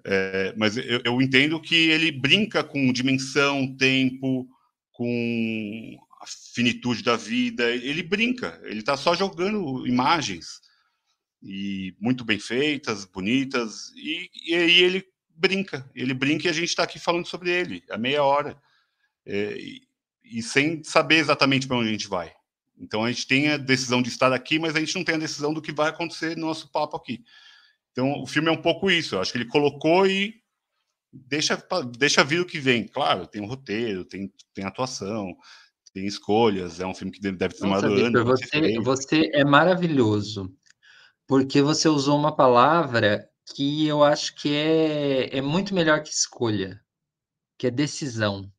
É, mas eu, eu, entendo que ele brinca com dimensão, tempo, com a finitude da vida. Ele brinca, ele está só jogando imagens e muito bem feitas, bonitas, e, e aí ele brinca. Ele brinca e a gente está aqui falando sobre ele há meia hora. É, e sem saber exatamente para onde a gente vai. Então a gente tem a decisão de estar aqui, mas a gente não tem a decisão do que vai acontecer no nosso papo aqui. Então o filme é um pouco isso. Eu acho que ele colocou e deixa deixa vir o que vem. Claro, tem um roteiro, tem tem atuação, tem escolhas. É um filme que deve ter demorado anos. Você, você é maravilhoso porque você usou uma palavra que eu acho que é, é muito melhor que escolha, que é decisão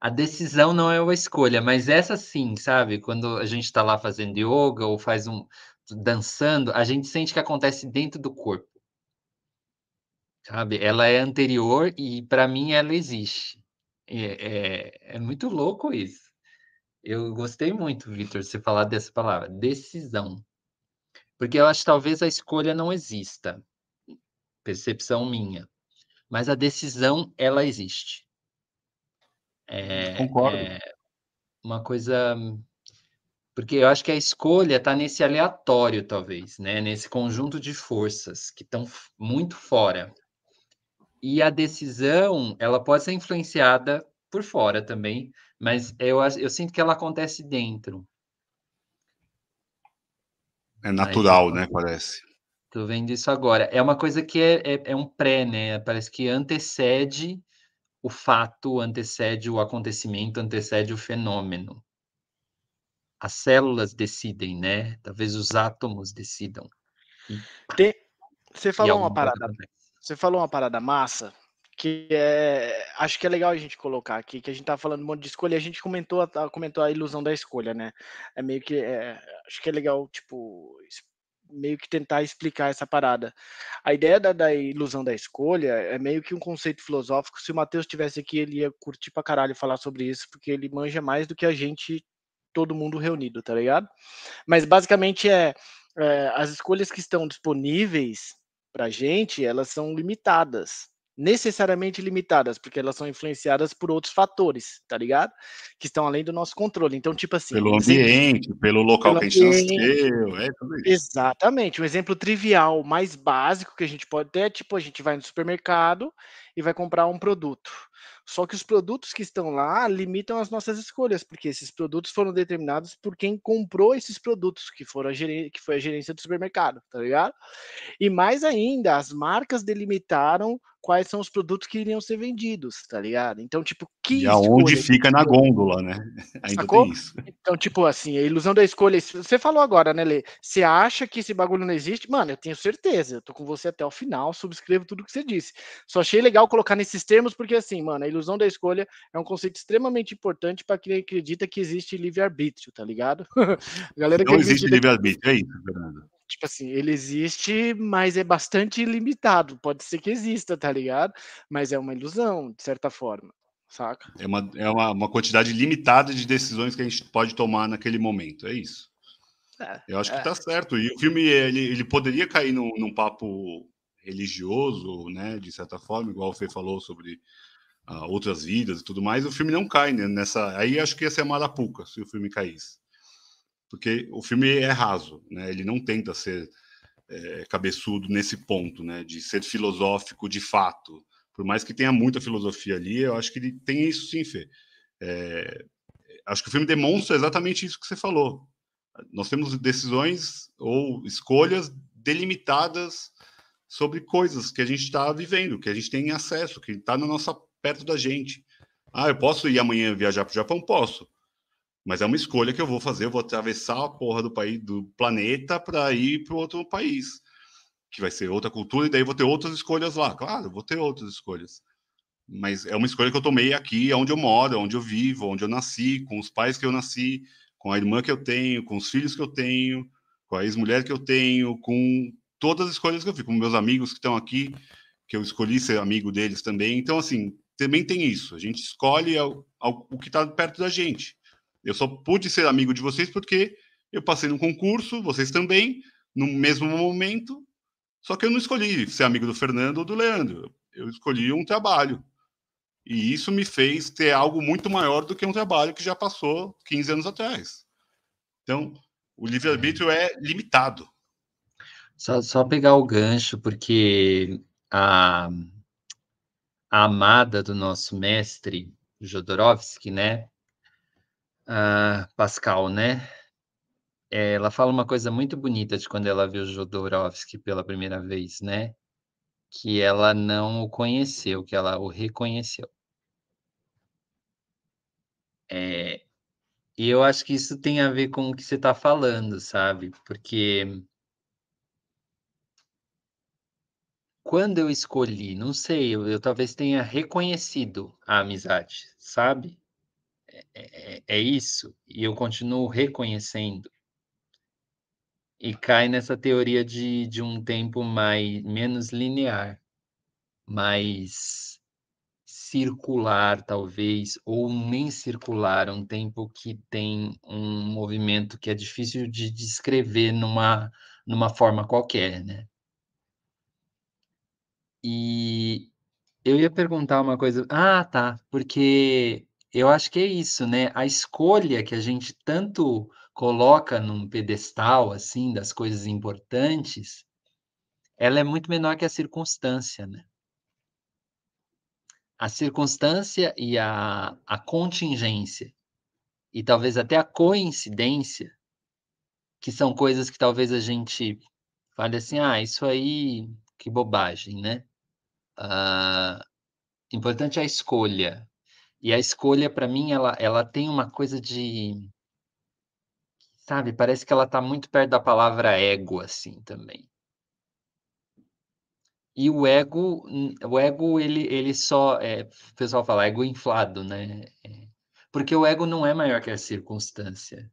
a decisão não é uma escolha, mas essa sim, sabe? Quando a gente está lá fazendo yoga ou faz um dançando, a gente sente que acontece dentro do corpo. Sabe? Ela é anterior e para mim ela existe. É, é, é, muito louco isso. Eu gostei muito, Vitor, você falar dessa palavra, decisão. Porque eu acho que talvez a escolha não exista. Percepção minha. Mas a decisão, ela existe. É, Concordo. É uma coisa. Porque eu acho que a escolha está nesse aleatório, talvez, né? Nesse conjunto de forças que estão muito fora. E a decisão, ela pode ser influenciada por fora também, mas eu, eu sinto que ela acontece dentro. É natural, Aí, né? Parece. Tô vendo isso agora. É uma coisa que é, é, é um pré, né? Parece que antecede o fato, antecede o acontecimento, antecede o fenômeno. As células decidem, né? Talvez os átomos decidam. Tem, você falou uma parada. Você falou uma parada massa que é, acho que é legal a gente colocar aqui, que a gente tá falando um monte de escolha, a gente comentou, comentou a ilusão da escolha, né? É meio que, é, acho que é legal, tipo, meio que tentar explicar essa parada. A ideia da, da, ilusão da escolha é meio que um conceito filosófico. Se o Matheus estivesse aqui, ele ia curtir pra caralho falar sobre isso, porque ele manja mais do que a gente, todo mundo reunido, tá ligado? Mas basicamente é, é as escolhas que estão disponíveis pra gente, elas são limitadas necessariamente limitadas, porque elas são influenciadas por outros fatores, tá ligado? Que estão além do nosso controle. Então, tipo assim. Pelo ambiente, exemplo, pelo local pelo que a gente nasceu, é tudo isso. Exatamente. Um exemplo trivial, mais básico que a gente pode ter é tipo, a gente vai no supermercado e vai comprar um produto. Só que os produtos que estão lá limitam as nossas escolhas, porque esses produtos foram determinados por quem comprou esses produtos, que foram que foi a gerência do supermercado, tá ligado? E mais ainda, as marcas delimitaram quais são os produtos que iriam ser vendidos, tá ligado? Então, tipo, que. E aonde fica na gôndola, né? <laughs> Ainda Sacou? tem isso. Então, tipo assim, a ilusão da escolha. Você falou agora, né, Lê? Você acha que esse bagulho não existe? Mano, eu tenho certeza. Eu tô com você até o final, subscrevo tudo que você disse. Só achei legal colocar nesses termos, porque assim, mano, a ilusão da escolha é um conceito extremamente importante para quem acredita que existe livre-arbítrio, tá ligado? <laughs> galera não existe livre-arbítrio, é isso, Fernando. Tipo assim, ele existe, mas é bastante limitado. Pode ser que exista, tá ligado? Mas é uma ilusão, de certa forma, saca? É uma, é uma, uma quantidade limitada de decisões que a gente pode tomar naquele momento, é isso. É, Eu acho é. que tá certo. E o filme, ele, ele poderia cair num, num papo religioso, né, de certa forma, igual o Fê falou sobre uh, outras vidas e tudo mais, o filme não cai né, nessa. Aí acho que ia ser a Marapuca se o filme caísse porque o filme é raso, né? Ele não tenta ser é, cabeçudo nesse ponto, né? De ser filosófico de fato. Por mais que tenha muita filosofia ali, eu acho que ele tem isso sim, Fê. É, acho que o filme demonstra exatamente isso que você falou. Nós temos decisões ou escolhas delimitadas sobre coisas que a gente está vivendo, que a gente tem acesso, que está na nossa perto da gente. Ah, eu posso ir amanhã viajar para o Japão? Posso. Mas é uma escolha que eu vou fazer, eu vou atravessar a porra do país, do planeta para ir para outro país, que vai ser outra cultura, e daí vou ter outras escolhas lá. Claro, vou ter outras escolhas. Mas é uma escolha que eu tomei aqui, onde eu moro, onde eu vivo, onde eu nasci, com os pais que eu nasci, com a irmã que eu tenho, com os filhos que eu tenho, com a ex-mulher que eu tenho, com todas as escolhas que eu fiz, com meus amigos que estão aqui, que eu escolhi ser amigo deles também. Então, assim, também tem isso. A gente escolhe o, o que está perto da gente. Eu só pude ser amigo de vocês porque eu passei num concurso, vocês também, no mesmo momento. Só que eu não escolhi ser amigo do Fernando ou do Leandro. Eu escolhi um trabalho. E isso me fez ter algo muito maior do que um trabalho que já passou 15 anos atrás. Então, o livre-arbítrio é limitado. Só, só pegar o gancho, porque a, a amada do nosso mestre, Jodorowsky, né? A Pascal, né? Ela fala uma coisa muito bonita de quando ela viu Jodorowsky pela primeira vez, né? Que ela não o conheceu, que ela o reconheceu. É, e eu acho que isso tem a ver com o que você está falando, sabe? Porque quando eu escolhi, não sei, eu, eu talvez tenha reconhecido a amizade, sabe? É, é, é isso, e eu continuo reconhecendo. E cai nessa teoria de, de um tempo mais menos linear, mais circular, talvez, ou nem circular, um tempo que tem um movimento que é difícil de descrever numa, numa forma qualquer, né? E eu ia perguntar uma coisa. Ah, tá, porque eu acho que é isso, né? A escolha que a gente tanto coloca num pedestal assim das coisas importantes, ela é muito menor que a circunstância, né? A circunstância e a, a contingência, e talvez até a coincidência, que são coisas que talvez a gente fale assim, ah, isso aí, que bobagem, né? Uh, importante é a escolha. E a escolha, para mim, ela, ela tem uma coisa de. Sabe, parece que ela está muito perto da palavra ego, assim, também. E o ego, o ego, ele, ele só. É, o pessoal fala ego inflado, né? É, porque o ego não é maior que a circunstância.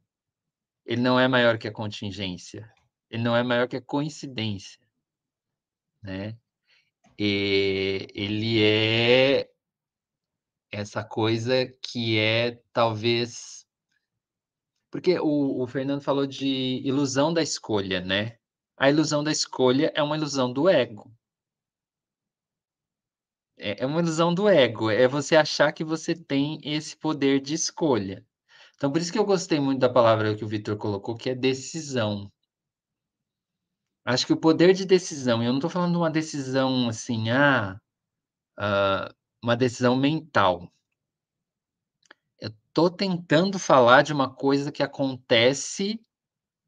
Ele não é maior que a contingência. Ele não é maior que a coincidência. Né? E ele é essa coisa que é talvez. Porque o, o Fernando falou de ilusão da escolha, né? A ilusão da escolha é uma ilusão do ego. É, é uma ilusão do ego. É você achar que você tem esse poder de escolha. Então, por isso que eu gostei muito da palavra que o Vitor colocou, que é decisão. Acho que o poder de decisão, eu não estou falando de uma decisão assim, ah, uh, uma decisão mental. Eu estou tentando falar de uma coisa que acontece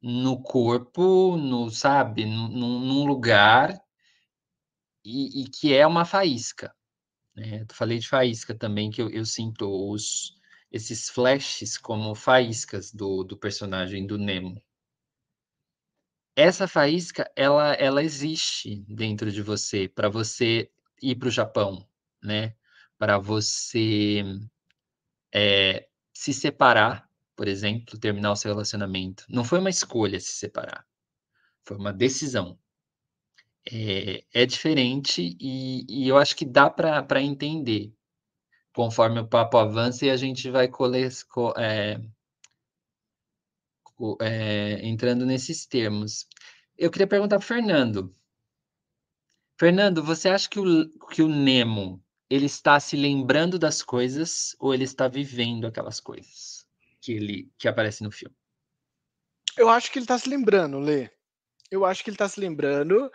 no corpo, no, sabe, num, num lugar e, e, que é uma faísca. Né? Eu falei de faísca também, que eu, eu sinto os, esses flashes como faíscas do, do personagem do Nemo. Essa faísca, ela, ela existe dentro de você, para você ir para o Japão, né? Para você é, se separar, por exemplo, terminar o seu relacionamento. Não foi uma escolha se separar, foi uma decisão. É, é diferente e, e, eu acho que dá para entender conforme o papo avança e a gente vai é, é, entrando nesses termos. Eu queria perguntar para Fernando. Fernando, você acha que o, que o Nemo ele está se lembrando das coisas ou ele está vivendo aquelas coisas que ele que aparece no filme? Eu acho que ele está se lembrando, Lê. Eu acho que ele está se lembrando.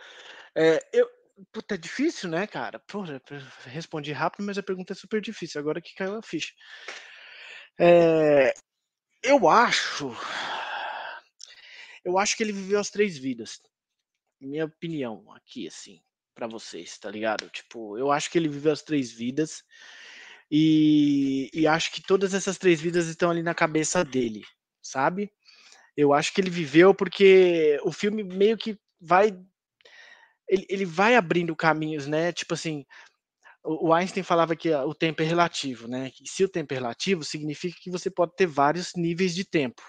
É, eu, Puta, é difícil, né, cara? Porra, respondi rápido, mas a pergunta é super difícil. Agora que caiu a ficha. É, eu acho. Eu acho que ele viveu as três vidas. Minha opinião aqui, assim, para vocês, tá ligado? Tipo, eu acho que ele viveu as três vidas. E, e acho que todas essas três vidas estão ali na cabeça dele, sabe? Eu acho que ele viveu porque o filme meio que vai ele, ele vai abrindo caminhos, né? Tipo assim, o Einstein falava que o tempo é relativo, né? Se o tempo é relativo, significa que você pode ter vários níveis de tempo,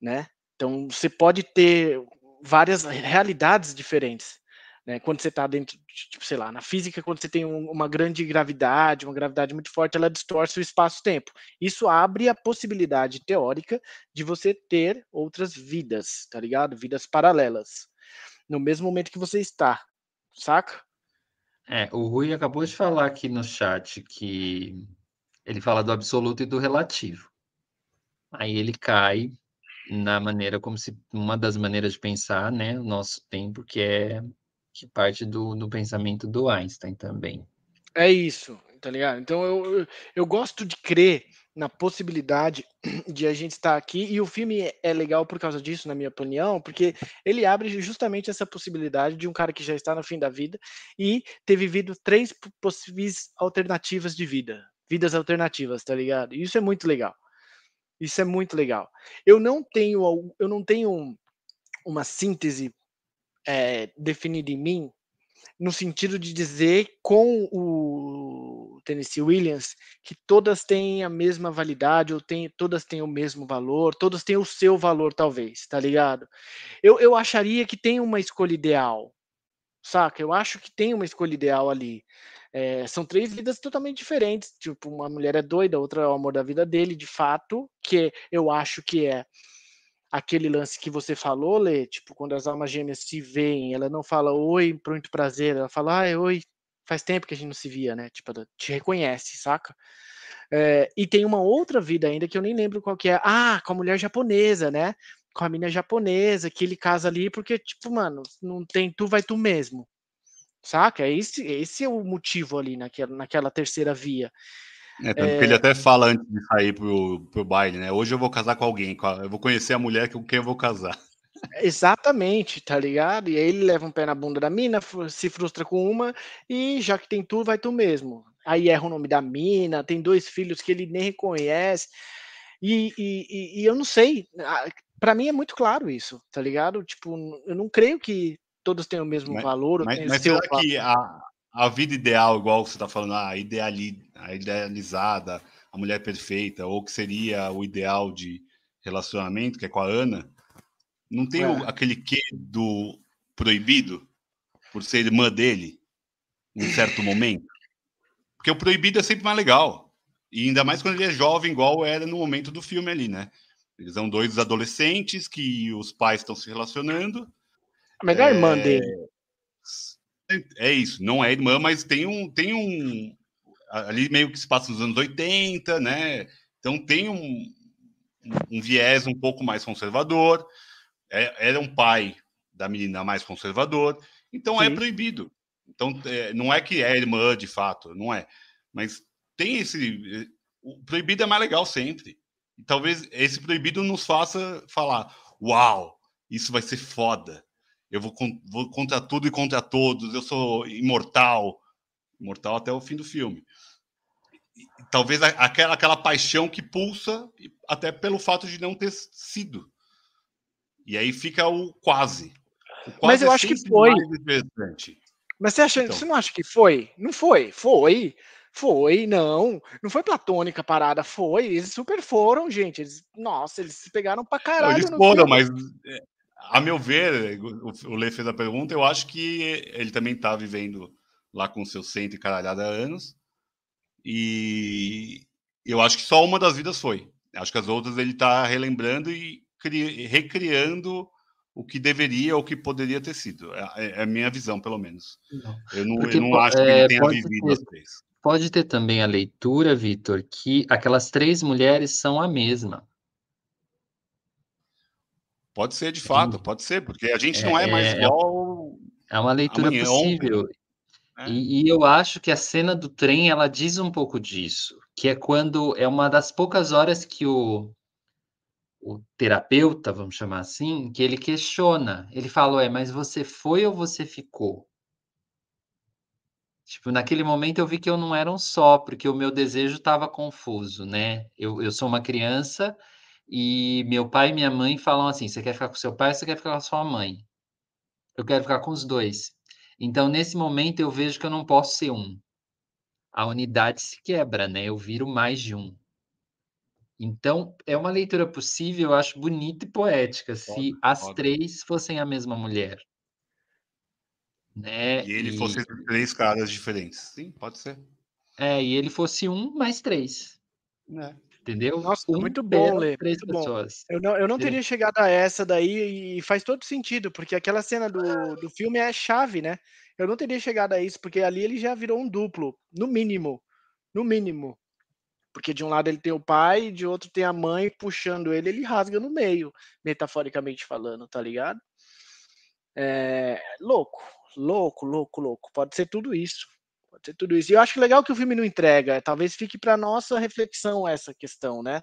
né? Então você pode ter várias realidades diferentes, né? Quando você está dentro, tipo, sei lá, na física, quando você tem um, uma grande gravidade, uma gravidade muito forte, ela distorce o espaço-tempo. Isso abre a possibilidade teórica de você ter outras vidas, tá ligado? Vidas paralelas no mesmo momento que você está, saca? É, o Rui acabou de falar aqui no chat que ele fala do absoluto e do relativo. Aí ele cai na maneira como se uma das maneiras de pensar, né, o nosso tempo que é que parte do, do pensamento do Einstein também. É isso, tá ligado? Então eu, eu, gosto de crer na possibilidade de a gente estar aqui e o filme é legal por causa disso, na minha opinião, porque ele abre justamente essa possibilidade de um cara que já está no fim da vida e ter vivido três possíveis alternativas de vida, vidas alternativas, tá ligado? Isso é muito legal. Isso é muito legal. Eu não tenho eu não tenho uma síntese é, em mim no sentido de dizer com o Tennessee Williams que todas têm a mesma validade ou tem, todas têm o mesmo valor, todas têm o seu valor, talvez, tá ligado? Eu, eu acharia que tem uma escolha ideal, saca? Eu acho que tem uma escolha ideal ali. É, são três vidas totalmente diferentes. Tipo, uma mulher é doida, outra é o amor da vida dele, de fato, que eu acho que é aquele lance que você falou, Lê, tipo, quando as almas gêmeas se veem, ela não fala oi, muito prazer, ela fala, ah, oi, faz tempo que a gente não se via, né? Tipo, ela te reconhece, saca? É, e tem uma outra vida ainda que eu nem lembro qual que é. Ah, com a mulher japonesa, né? Com a menina japonesa, que ele casa ali porque, tipo, mano, não tem tu, vai tu mesmo. Saca? Esse, esse é o motivo ali naquela, naquela terceira via. É, tanto é... que ele até fala antes de sair pro, pro baile, né? Hoje eu vou casar com alguém, eu vou conhecer a mulher com quem eu vou casar. Exatamente, tá ligado? E aí ele leva um pé na bunda da mina, se frustra com uma, e já que tem tu, vai tu mesmo. Aí erra o nome da mina, tem dois filhos que ele nem reconhece. E, e, e eu não sei, para mim é muito claro isso, tá ligado? Tipo, eu não creio que todos tenham o mesmo mas, valor. Mas, mas será que a, a vida ideal, igual você está falando, a, ideali, a idealizada, a mulher perfeita, ou que seria o ideal de relacionamento, que é com a Ana, não tem é. o, aquele quê do proibido, por ser irmã dele, em certo momento? Porque o proibido é sempre mais legal. E ainda mais quando ele é jovem, igual era no momento do filme ali, né? Eles são dois adolescentes que os pais estão se relacionando. A melhor é... irmã dele. É isso, não é irmã, mas tem um, tem um. Ali meio que se passa nos anos 80, né? Então tem um, um viés um pouco mais conservador. É, era um pai da menina mais conservador, então é Sim. é proibido. Então é, não é que é irmã de fato, não é. Mas tem esse. O proibido é mais legal sempre. E talvez esse proibido nos faça falar: Uau, isso vai ser foda eu vou, vou contra tudo e contra todos, eu sou imortal, imortal até o fim do filme. talvez aquela, aquela paixão que pulsa, até pelo fato de não ter sido. E aí fica o quase. O quase Mas eu é acho que foi. Mas você, acha, então. você não acha que foi? Não foi, foi. Foi, não. Não foi platônica a parada, foi. Eles super foram, gente. Eles, nossa, eles se pegaram pra caralho. Eles foram, mas é, a meu ver, o Lê fez a pergunta, eu acho que ele também está vivendo lá com seus cento e caralhada anos. E eu acho que só uma das vidas foi. Acho que as outras ele está relembrando e recriando o que deveria ou o que poderia ter sido. É, é, é a minha visão, pelo menos. Não. Eu não, Porque, eu não acho é, que ele tenha vivido ter, as três. Pode ter também a leitura, Vitor, que aquelas três mulheres são a mesma. Pode ser, de fato, pode ser, porque a gente é, não é mais é, é igual. É uma leitura amanhã, possível. É. E, e, eu acho que a cena do trem ela diz um pouco disso, que é quando é uma das poucas horas que o, o terapeuta, vamos chamar assim, que ele questiona. Ele fala, é, mas você foi ou você ficou? Tipo, naquele momento eu vi que eu não era um só, porque o meu desejo estava confuso, né? Eu, eu sou uma criança e meu pai e minha mãe falam assim: você quer ficar com seu pai ou você quer ficar com a sua mãe? Eu quero ficar com os dois. Então, nesse momento, eu vejo que eu não posso ser um. A unidade se quebra, né? Eu viro mais de um. Então, é uma leitura possível, eu acho bonita e poética, se as três fossem a mesma mulher. Né? E ele e... fosse três caras diferentes. Sim, pode ser. É, e ele fosse um mais três. É. Entendeu? Nossa, um muito bom, Lê. Três muito pessoas. Bom. Eu não, eu não teria chegado a essa daí e faz todo sentido, porque aquela cena do, do filme é chave, né? Eu não teria chegado a isso, porque ali ele já virou um duplo, no mínimo. No mínimo. Porque de um lado ele tem o pai, de outro tem a mãe puxando ele, ele rasga no meio, metaforicamente falando, tá ligado? É, louco, louco, louco, louco. Pode ser tudo isso. Pode ser tudo isso. E eu acho legal que o filme não entrega. Talvez fique para nossa reflexão essa questão, né?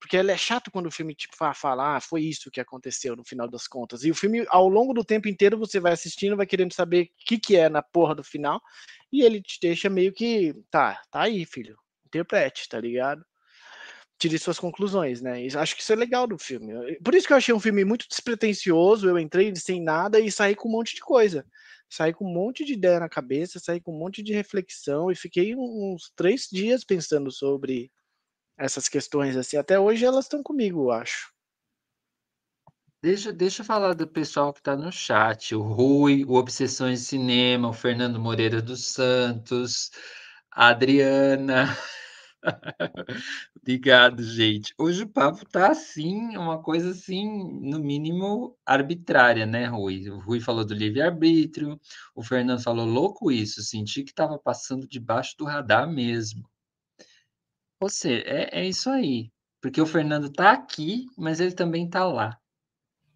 Porque é chato quando o filme tipo fala, ah, foi isso que aconteceu no final das contas. E o filme, ao longo do tempo inteiro, você vai assistindo, vai querendo saber o que, que é na porra do final, e ele te deixa meio que, tá, tá aí, filho, interprete, tá ligado? Tire suas conclusões, né? Acho que isso é legal do filme. Por isso que eu achei um filme muito despretensioso, eu entrei sem nada e saí com um monte de coisa saí com um monte de ideia na cabeça, saí com um monte de reflexão e fiquei uns três dias pensando sobre essas questões assim. Até hoje elas estão comigo, eu acho. Deixa, deixa eu falar do pessoal que está no chat. O Rui, o Obsessões de Cinema, o Fernando Moreira dos Santos, a Adriana. <laughs> Obrigado, gente. Hoje o papo tá assim, uma coisa assim, no mínimo arbitrária, né, Rui? O Rui falou do livre-arbítrio, o Fernando falou louco isso, senti que estava passando debaixo do radar mesmo. Você, é, é isso aí. Porque o Fernando tá aqui, mas ele também tá lá.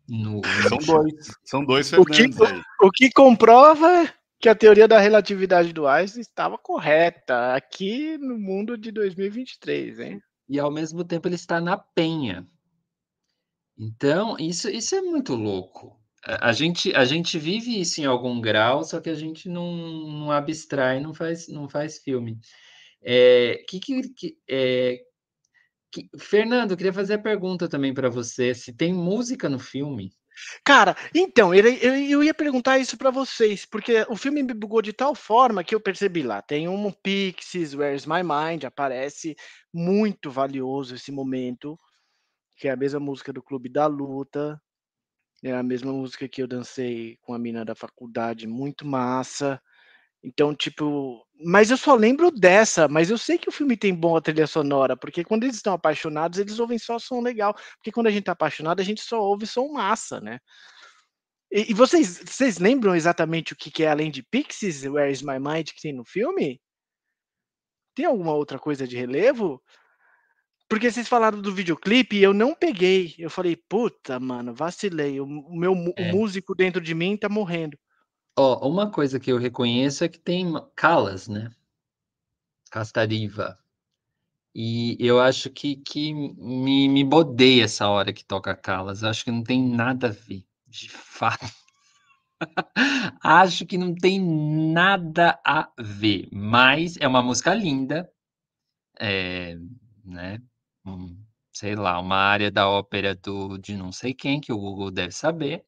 No, <laughs> são dois, são dois Fernandos o que, aí. O que comprova que a teoria da relatividade do Einstein estava correta aqui no mundo de 2023, hein? E ao mesmo tempo ele está na penha. Então, isso, isso é muito louco. A gente, a gente vive isso em algum grau, só que a gente não, não abstrai, não faz, não faz filme. É, que, que, é, que, Fernando, queria fazer a pergunta também para você: se tem música no filme? Cara, então, eu, eu ia perguntar isso para vocês, porque o filme me bugou de tal forma que eu percebi lá, tem um Pixies, Where's My Mind, aparece muito valioso esse momento, que é a mesma música do Clube da Luta, é a mesma música que eu dancei com a mina da faculdade, muito massa. Então, tipo, mas eu só lembro dessa, mas eu sei que o filme tem boa trilha sonora, porque quando eles estão apaixonados, eles ouvem só som legal, porque quando a gente tá apaixonado, a gente só ouve som massa, né? E, e vocês, vocês lembram exatamente o que, que é além de Pixies, Where Is My Mind, que tem no filme? Tem alguma outra coisa de relevo? Porque vocês falaram do videoclipe e eu não peguei. Eu falei, puta, mano, vacilei. O meu é. o músico dentro de mim tá morrendo. Ó, uma coisa que eu reconheço é que tem Calas, né? Castariva. E eu acho que, que me, me bodeia essa hora que toca Calas. Eu acho que não tem nada a ver, de fato. <laughs> acho que não tem nada a ver, mas é uma música linda, é, né? Um, sei lá, uma área da ópera do, de não sei quem, que o Google deve saber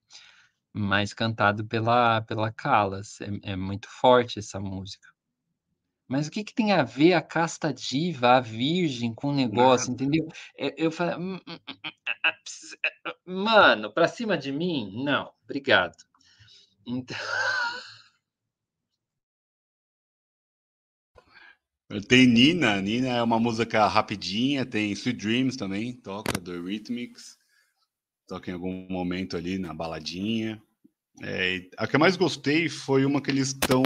mas cantado pela, pela Calas. É, é muito forte essa música. Mas o que, que tem a ver a casta diva, a virgem, com o negócio, Nada. entendeu? Eu, eu falei, hum, hum, hum, mano, pra cima de mim? Não, obrigado. Então. <laughs> Tem Nina, Nina é uma música rapidinha, tem Sweet Dreams também, toca do Eurythmics toca em algum momento ali na baladinha. É, a que eu mais gostei foi uma que eles estão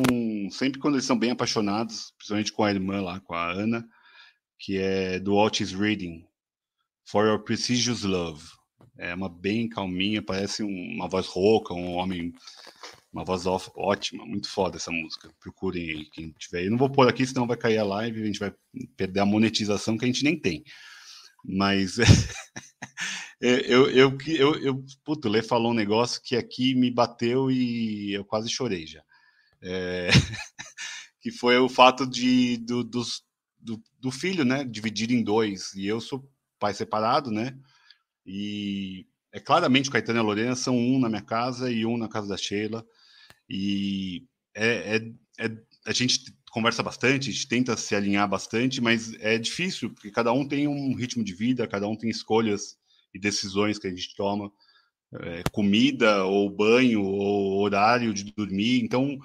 sempre quando eles são bem apaixonados, principalmente com a irmã lá, com a Ana, que é do Otis Reading, For Your Precious Love. É uma bem calminha, parece uma voz rouca, um homem, uma voz off, ótima, muito foda essa música. Procurem aí quem tiver. Eu não vou pôr aqui, senão vai cair a live, a gente vai perder a monetização que a gente nem tem. Mas <laughs> eu, eu, eu, eu, puto, o Lê falou um negócio que aqui me bateu e eu quase chorei já. É, <laughs> que foi o fato de, do, do, do, filho, né, dividir em dois. E eu sou pai separado, né? E é claramente Caetano e Lorena são um na minha casa e um na casa da Sheila. E é, é, é a gente conversa bastante, a gente tenta se alinhar bastante, mas é difícil, porque cada um tem um ritmo de vida, cada um tem escolhas e decisões que a gente toma, é, comida ou banho ou horário de dormir. Então,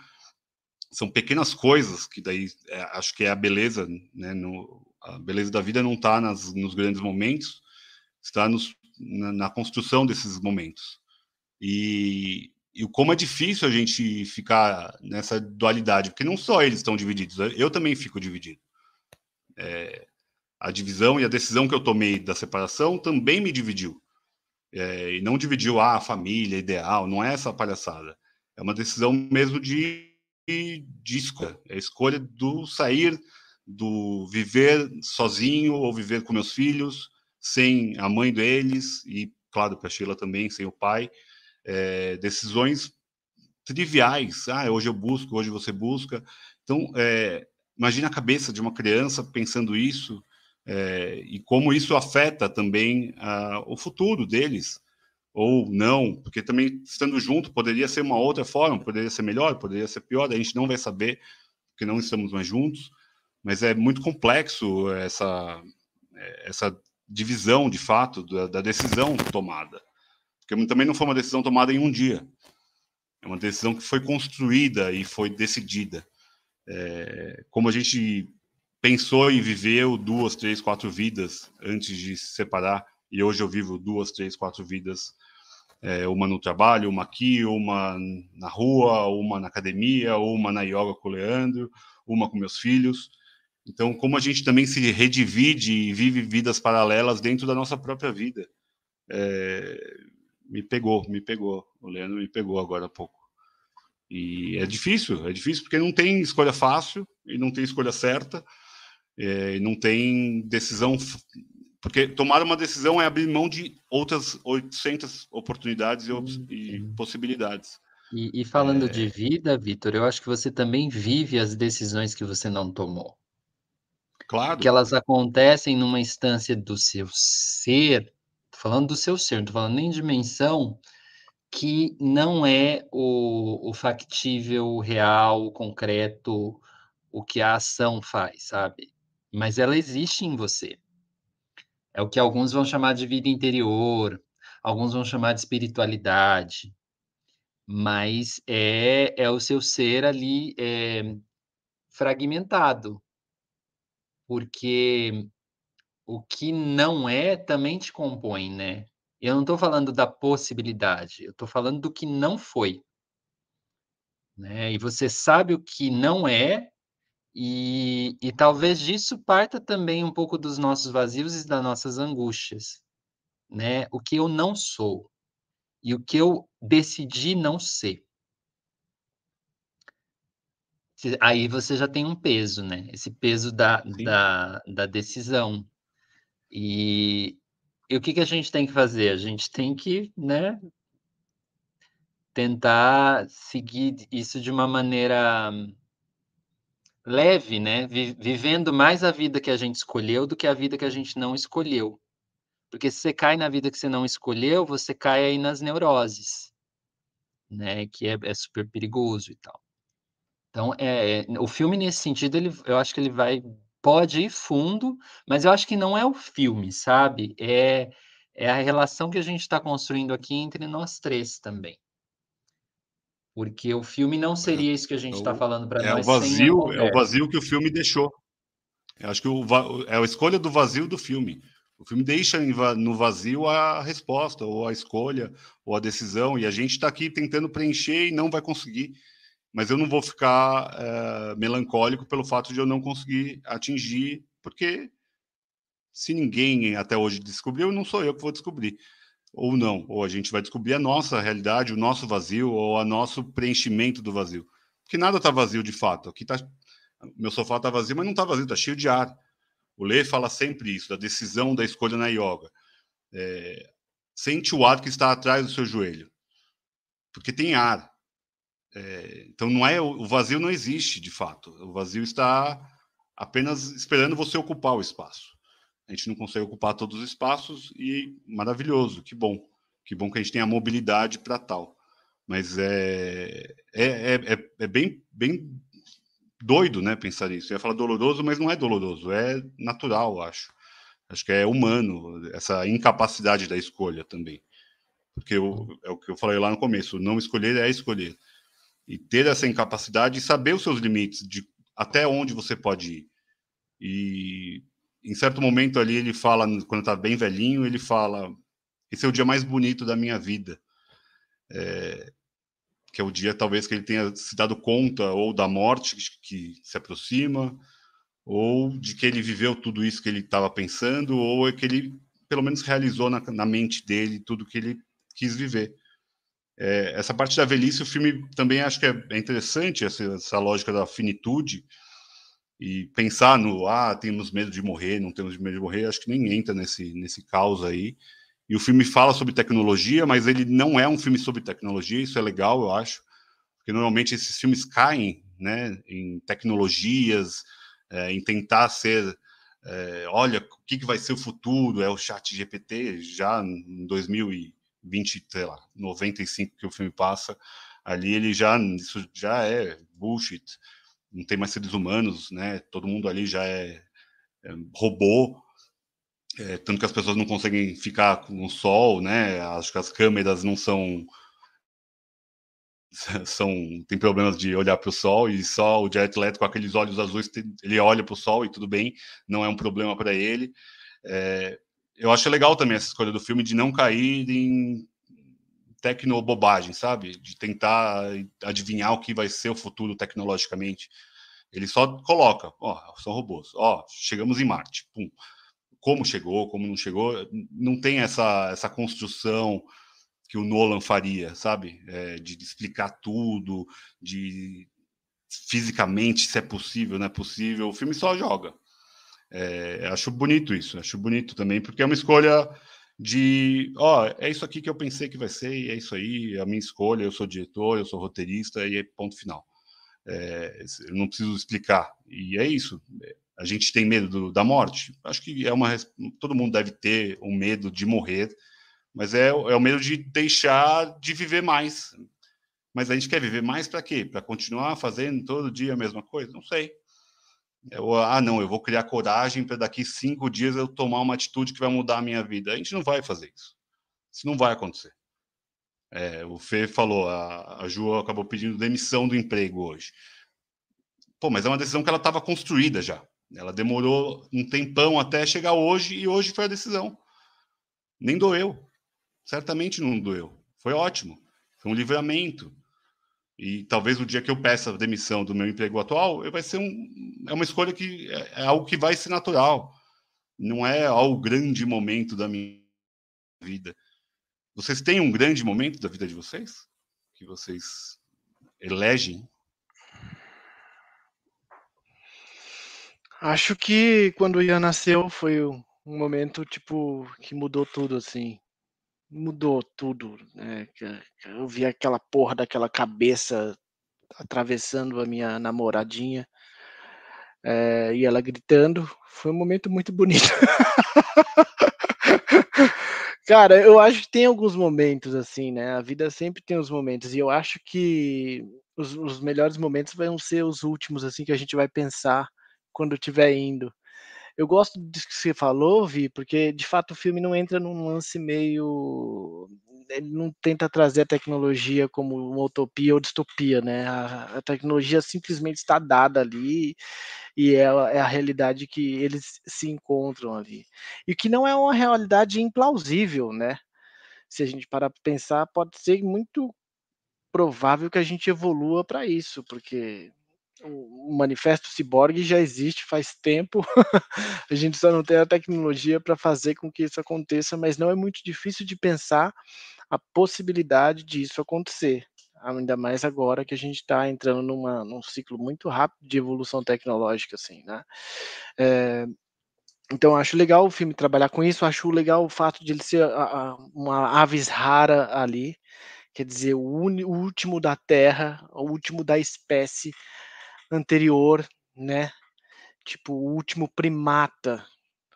são pequenas coisas que daí é, acho que é a beleza, né? No, a beleza da vida não está nos grandes momentos, está nos, na, na, construção desses momentos. E, e como é difícil a gente ficar nessa dualidade, porque não só eles estão divididos, eu também fico dividido. É, a divisão e a decisão que eu tomei da separação também me dividiu. É, e não dividiu ah, a família ideal, não é essa palhaçada. É uma decisão mesmo de, de escolha. É a escolha do sair, do viver sozinho ou viver com meus filhos, sem a mãe deles, e, claro, para Sheila também, sem o pai. É, decisões triviais. Ah, hoje eu busco, hoje você busca. Então, é, imagina a cabeça de uma criança pensando isso é, e como isso afeta também uh, o futuro deles, ou não, porque também estando junto poderia ser uma outra forma, poderia ser melhor, poderia ser pior, a gente não vai saber, porque não estamos mais juntos, mas é muito complexo essa, essa divisão, de fato, da, da decisão tomada, porque também não foi uma decisão tomada em um dia, é uma decisão que foi construída e foi decidida. É, como a gente pensou e viveu duas, três, quatro vidas antes de se separar, e hoje eu vivo duas, três, quatro vidas, é, uma no trabalho, uma aqui, uma na rua, uma na academia, uma na yoga com o Leandro, uma com meus filhos, Então, como a gente também se redivide e vive vidas paralelas dentro da nossa própria vida. É, me pegou, me pegou. O Leandro me pegou agora há pouco. E é difícil, é difícil porque não tem escolha fácil e não tem escolha certa, é, não tem decisão. Porque tomar uma decisão é abrir mão de outras 800 oportunidades e, e possibilidades. E, e falando é... de vida, Vitor, eu acho que você também vive as decisões que você não tomou. Claro. Que elas acontecem numa instância do seu ser, falando do seu ser, não estou falando nem de dimensão, que não é o, o factível, real, o concreto, o que a ação faz, sabe? Mas ela existe em você. É o que alguns vão chamar de vida interior, alguns vão chamar de espiritualidade, mas é, é o seu ser ali é, fragmentado, porque o que não é também te compõe, né? Eu não estou falando da possibilidade, eu estou falando do que não foi. Né? E você sabe o que não é, e, e talvez disso parta também um pouco dos nossos vazios e das nossas angústias. Né? O que eu não sou e o que eu decidi não ser. Aí você já tem um peso, né? Esse peso da, da, da decisão. E, e o que, que a gente tem que fazer? A gente tem que, né, tentar seguir isso de uma maneira leve, né? Vivendo mais a vida que a gente escolheu do que a vida que a gente não escolheu. Porque se você cai na vida que você não escolheu, você cai aí nas neuroses, né? Que é, é super perigoso e tal. Então, é, é, o filme nesse sentido, ele, eu acho que ele vai pode ir fundo, mas eu acho que não é o filme, sabe? É é a relação que a gente está construindo aqui entre nós três também. Porque o filme não seria isso que a gente está falando para é nós. O vazio, é o vazio que o filme deixou. Eu acho que o, é a escolha do vazio do filme. O filme deixa no vazio a resposta, ou a escolha, ou a decisão, e a gente está aqui tentando preencher e não vai conseguir. Mas eu não vou ficar é, melancólico pelo fato de eu não conseguir atingir, porque se ninguém até hoje descobriu, não sou eu que vou descobrir. Ou não, ou a gente vai descobrir a nossa realidade, o nosso vazio, ou o nosso preenchimento do vazio. Porque nada está vazio de fato. Aqui tá, meu sofá está vazio, mas não está vazio, está cheio de ar. O Lê fala sempre isso, da decisão da escolha na yoga. É, sente o ar que está atrás do seu joelho, porque tem ar. É, então não é o vazio não existe de fato. O vazio está apenas esperando você ocupar o espaço. A gente não consegue ocupar todos os espaços e maravilhoso, que bom, que bom que a gente tem a mobilidade para tal. Mas é, é, é, é, é bem, bem doido, né, pensar isso. Eu ia falar doloroso, mas não é doloroso, é natural, acho. Acho que é humano essa incapacidade da escolha também. Porque eu, é o que eu falei lá no começo, não escolher é escolher. E ter essa incapacidade e saber os seus limites, de até onde você pode ir. E em certo momento ali ele fala, quando está bem velhinho, ele fala: esse é o dia mais bonito da minha vida. É, que é o dia talvez que ele tenha se dado conta ou da morte que se aproxima, ou de que ele viveu tudo isso que ele estava pensando, ou é que ele pelo menos realizou na, na mente dele tudo que ele quis viver. É, essa parte da velhice, o filme também acho que é, é interessante, essa, essa, lógica da finitude, e pensar no, ah, temos medo de morrer, não temos medo de morrer, acho que nem entra nesse, nesse caos aí. E o filme fala sobre tecnologia, mas ele não é um filme sobre tecnologia, isso é legal, eu acho, porque normalmente esses filmes caem né, em tecnologias, é, em tentar ser, é, olha, o que, que vai ser o futuro, é o chat GPT, já em 2020, sei lá, 95 que o filme passa, ali ele já, isso já é bullshit, não tem mais seres humanos, né, todo mundo ali já é, é robô, é, tanto que as pessoas não conseguem ficar com o sol, né? Acho que as câmeras não são <laughs> são tem problemas de olhar para o sol e só o Jared Leto com aqueles olhos azuis ele olha para o sol e tudo bem, não é um problema para ele. É, eu acho legal também essa escolha do filme de não cair em tecnobobagem, sabe? De tentar adivinhar o que vai ser o futuro tecnologicamente. Ele só coloca, ó, são robôs, ó, chegamos em Marte, pum. Como chegou, como não chegou, não tem essa, essa construção que o Nolan faria, sabe? É, de, explicar tudo, de fisicamente se é possível, não é possível. O filme só joga. É, acho bonito isso, acho bonito também, porque é uma escolha de, ó, é isso aqui que eu pensei que vai ser, e é isso aí, é a minha escolha, eu sou diretor, eu sou roteirista, e é ponto final. É, eu não preciso explicar. E é isso. A gente tem medo do, da morte. Acho que é uma. Todo mundo deve ter um medo de morrer, mas é, é o medo de deixar de viver mais. Mas a gente quer viver mais para quê? Para continuar fazendo todo dia a mesma coisa? Não sei. Eu, ah, não, eu vou criar coragem para daqui cinco dias eu tomar uma atitude que vai mudar a minha vida. A gente não vai fazer isso. Isso não vai acontecer. É, o Fê falou, a, a Ju acabou pedindo demissão do emprego hoje. Pô, mas é uma decisão que ela estava construída já. Ela demorou um tempão até chegar hoje e hoje foi a decisão. Nem doeu. Certamente não doeu. Foi ótimo. Foi um livramento. E talvez o dia que eu peça a demissão do meu emprego atual, vai ser um, é uma escolha que é, é algo que vai ser natural. Não é o grande momento da minha vida. Vocês têm um grande momento da vida de vocês? Que vocês elegem? Acho que quando o Ian nasceu foi um momento, tipo, que mudou tudo, assim. Mudou tudo. Né? Eu vi aquela porra daquela cabeça atravessando a minha namoradinha. É, e ela gritando. Foi um momento muito bonito. <laughs> Cara, eu acho que tem alguns momentos assim, né? A vida sempre tem os momentos, e eu acho que os, os melhores momentos vão ser os últimos, assim, que a gente vai pensar quando estiver indo. Eu gosto disso que você falou, Vi, porque de fato o filme não entra num lance meio. Ele não tenta trazer a tecnologia como uma utopia ou distopia, né? A, a tecnologia simplesmente está dada ali e é, é a realidade que eles se encontram ali. E que não é uma realidade implausível, né? Se a gente parar para pensar, pode ser muito provável que a gente evolua para isso, porque o manifesto ciborgue já existe faz tempo. <laughs> a gente só não tem a tecnologia para fazer com que isso aconteça, mas não é muito difícil de pensar a possibilidade disso acontecer ainda mais agora que a gente está entrando numa, num ciclo muito rápido de evolução tecnológica, assim, né? É, então acho legal o filme trabalhar com isso, acho legal o fato de ele ser a, a, uma aves rara ali, quer dizer, o, un, o último da Terra, o último da espécie anterior, né? Tipo, o último primata,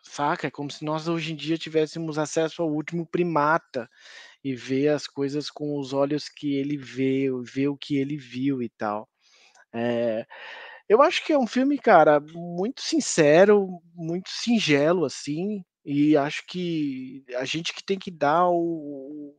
saca? É como se nós hoje em dia tivéssemos acesso ao último primata e ver as coisas com os olhos que ele vê, ver o que ele viu e tal. É, eu acho que é um filme, cara, muito sincero, muito singelo, assim, e acho que a gente que tem que dar o,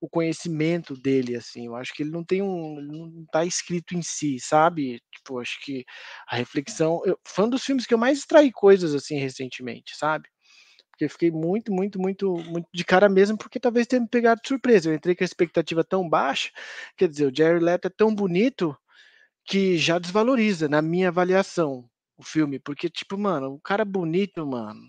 o conhecimento dele, assim, eu acho que ele não tem um, não tá escrito em si, sabe? Tipo, acho que a reflexão, eu, foi um dos filmes que eu mais extraí coisas, assim, recentemente, sabe? Porque fiquei muito, muito, muito, muito de cara mesmo, porque talvez tenha me pegado de surpresa. Eu entrei com a expectativa tão baixa, quer dizer, o Jerry Leto é tão bonito que já desvaloriza, na minha avaliação, o filme. Porque, tipo, mano, o cara bonito, mano,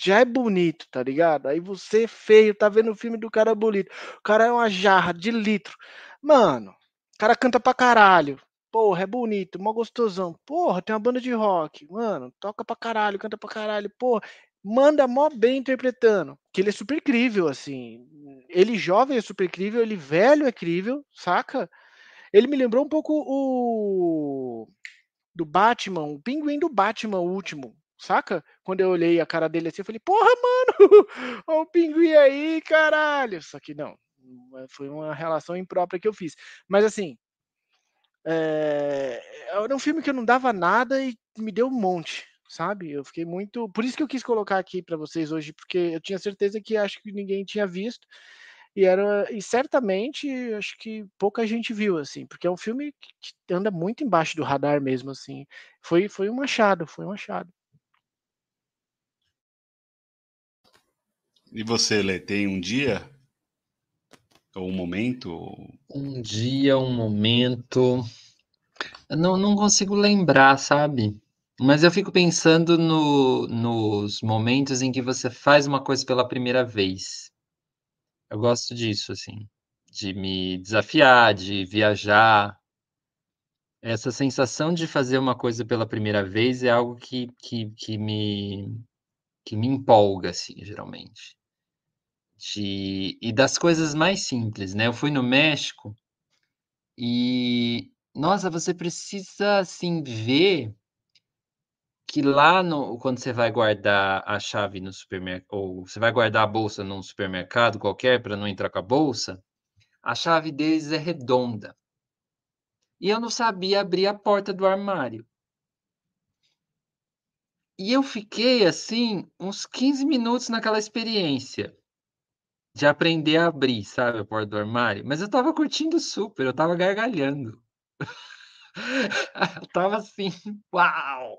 já é bonito, tá ligado? Aí você feio, tá vendo o filme do cara bonito. O cara é uma jarra de litro. Mano, o cara canta pra caralho. Porra, é bonito, mó gostosão. Porra, tem uma banda de rock. Mano, toca pra caralho, canta pra caralho. Porra, manda mó bem interpretando. Que ele é super crível, assim. Ele jovem é super crível, ele velho é crível, saca? Ele me lembrou um pouco o. Do Batman, o pinguim do Batman último, saca? Quando eu olhei a cara dele assim, eu falei, porra, mano, <laughs> olha o pinguim aí, caralho. Só que não, foi uma relação imprópria que eu fiz. Mas assim, é... era um filme que eu não dava nada e me deu um monte, sabe? Eu fiquei muito. Por isso que eu quis colocar aqui para vocês hoje, porque eu tinha certeza que acho que ninguém tinha visto. E era e certamente acho que pouca gente viu assim, porque é um filme que anda muito embaixo do radar mesmo assim. Foi foi um achado, foi um achado. E você, Lê, tem um dia ou um momento? Um dia, um momento. Eu não, não consigo lembrar, sabe? Mas eu fico pensando no, nos momentos em que você faz uma coisa pela primeira vez. Eu gosto disso, assim, de me desafiar, de viajar. Essa sensação de fazer uma coisa pela primeira vez é algo que, que, que me que me empolga, assim, geralmente. De, e das coisas mais simples, né? Eu fui no México e, nossa, você precisa, assim, ver que lá no, quando você vai guardar a chave no supermercado, ou você vai guardar a bolsa num supermercado qualquer para não entrar com a bolsa, a chave deles é redonda. E eu não sabia abrir a porta do armário. E eu fiquei, assim, uns 15 minutos naquela experiência de aprender a abrir, sabe, a porta do armário. Mas eu estava curtindo super, eu estava gargalhando. <laughs> eu estava assim, uau!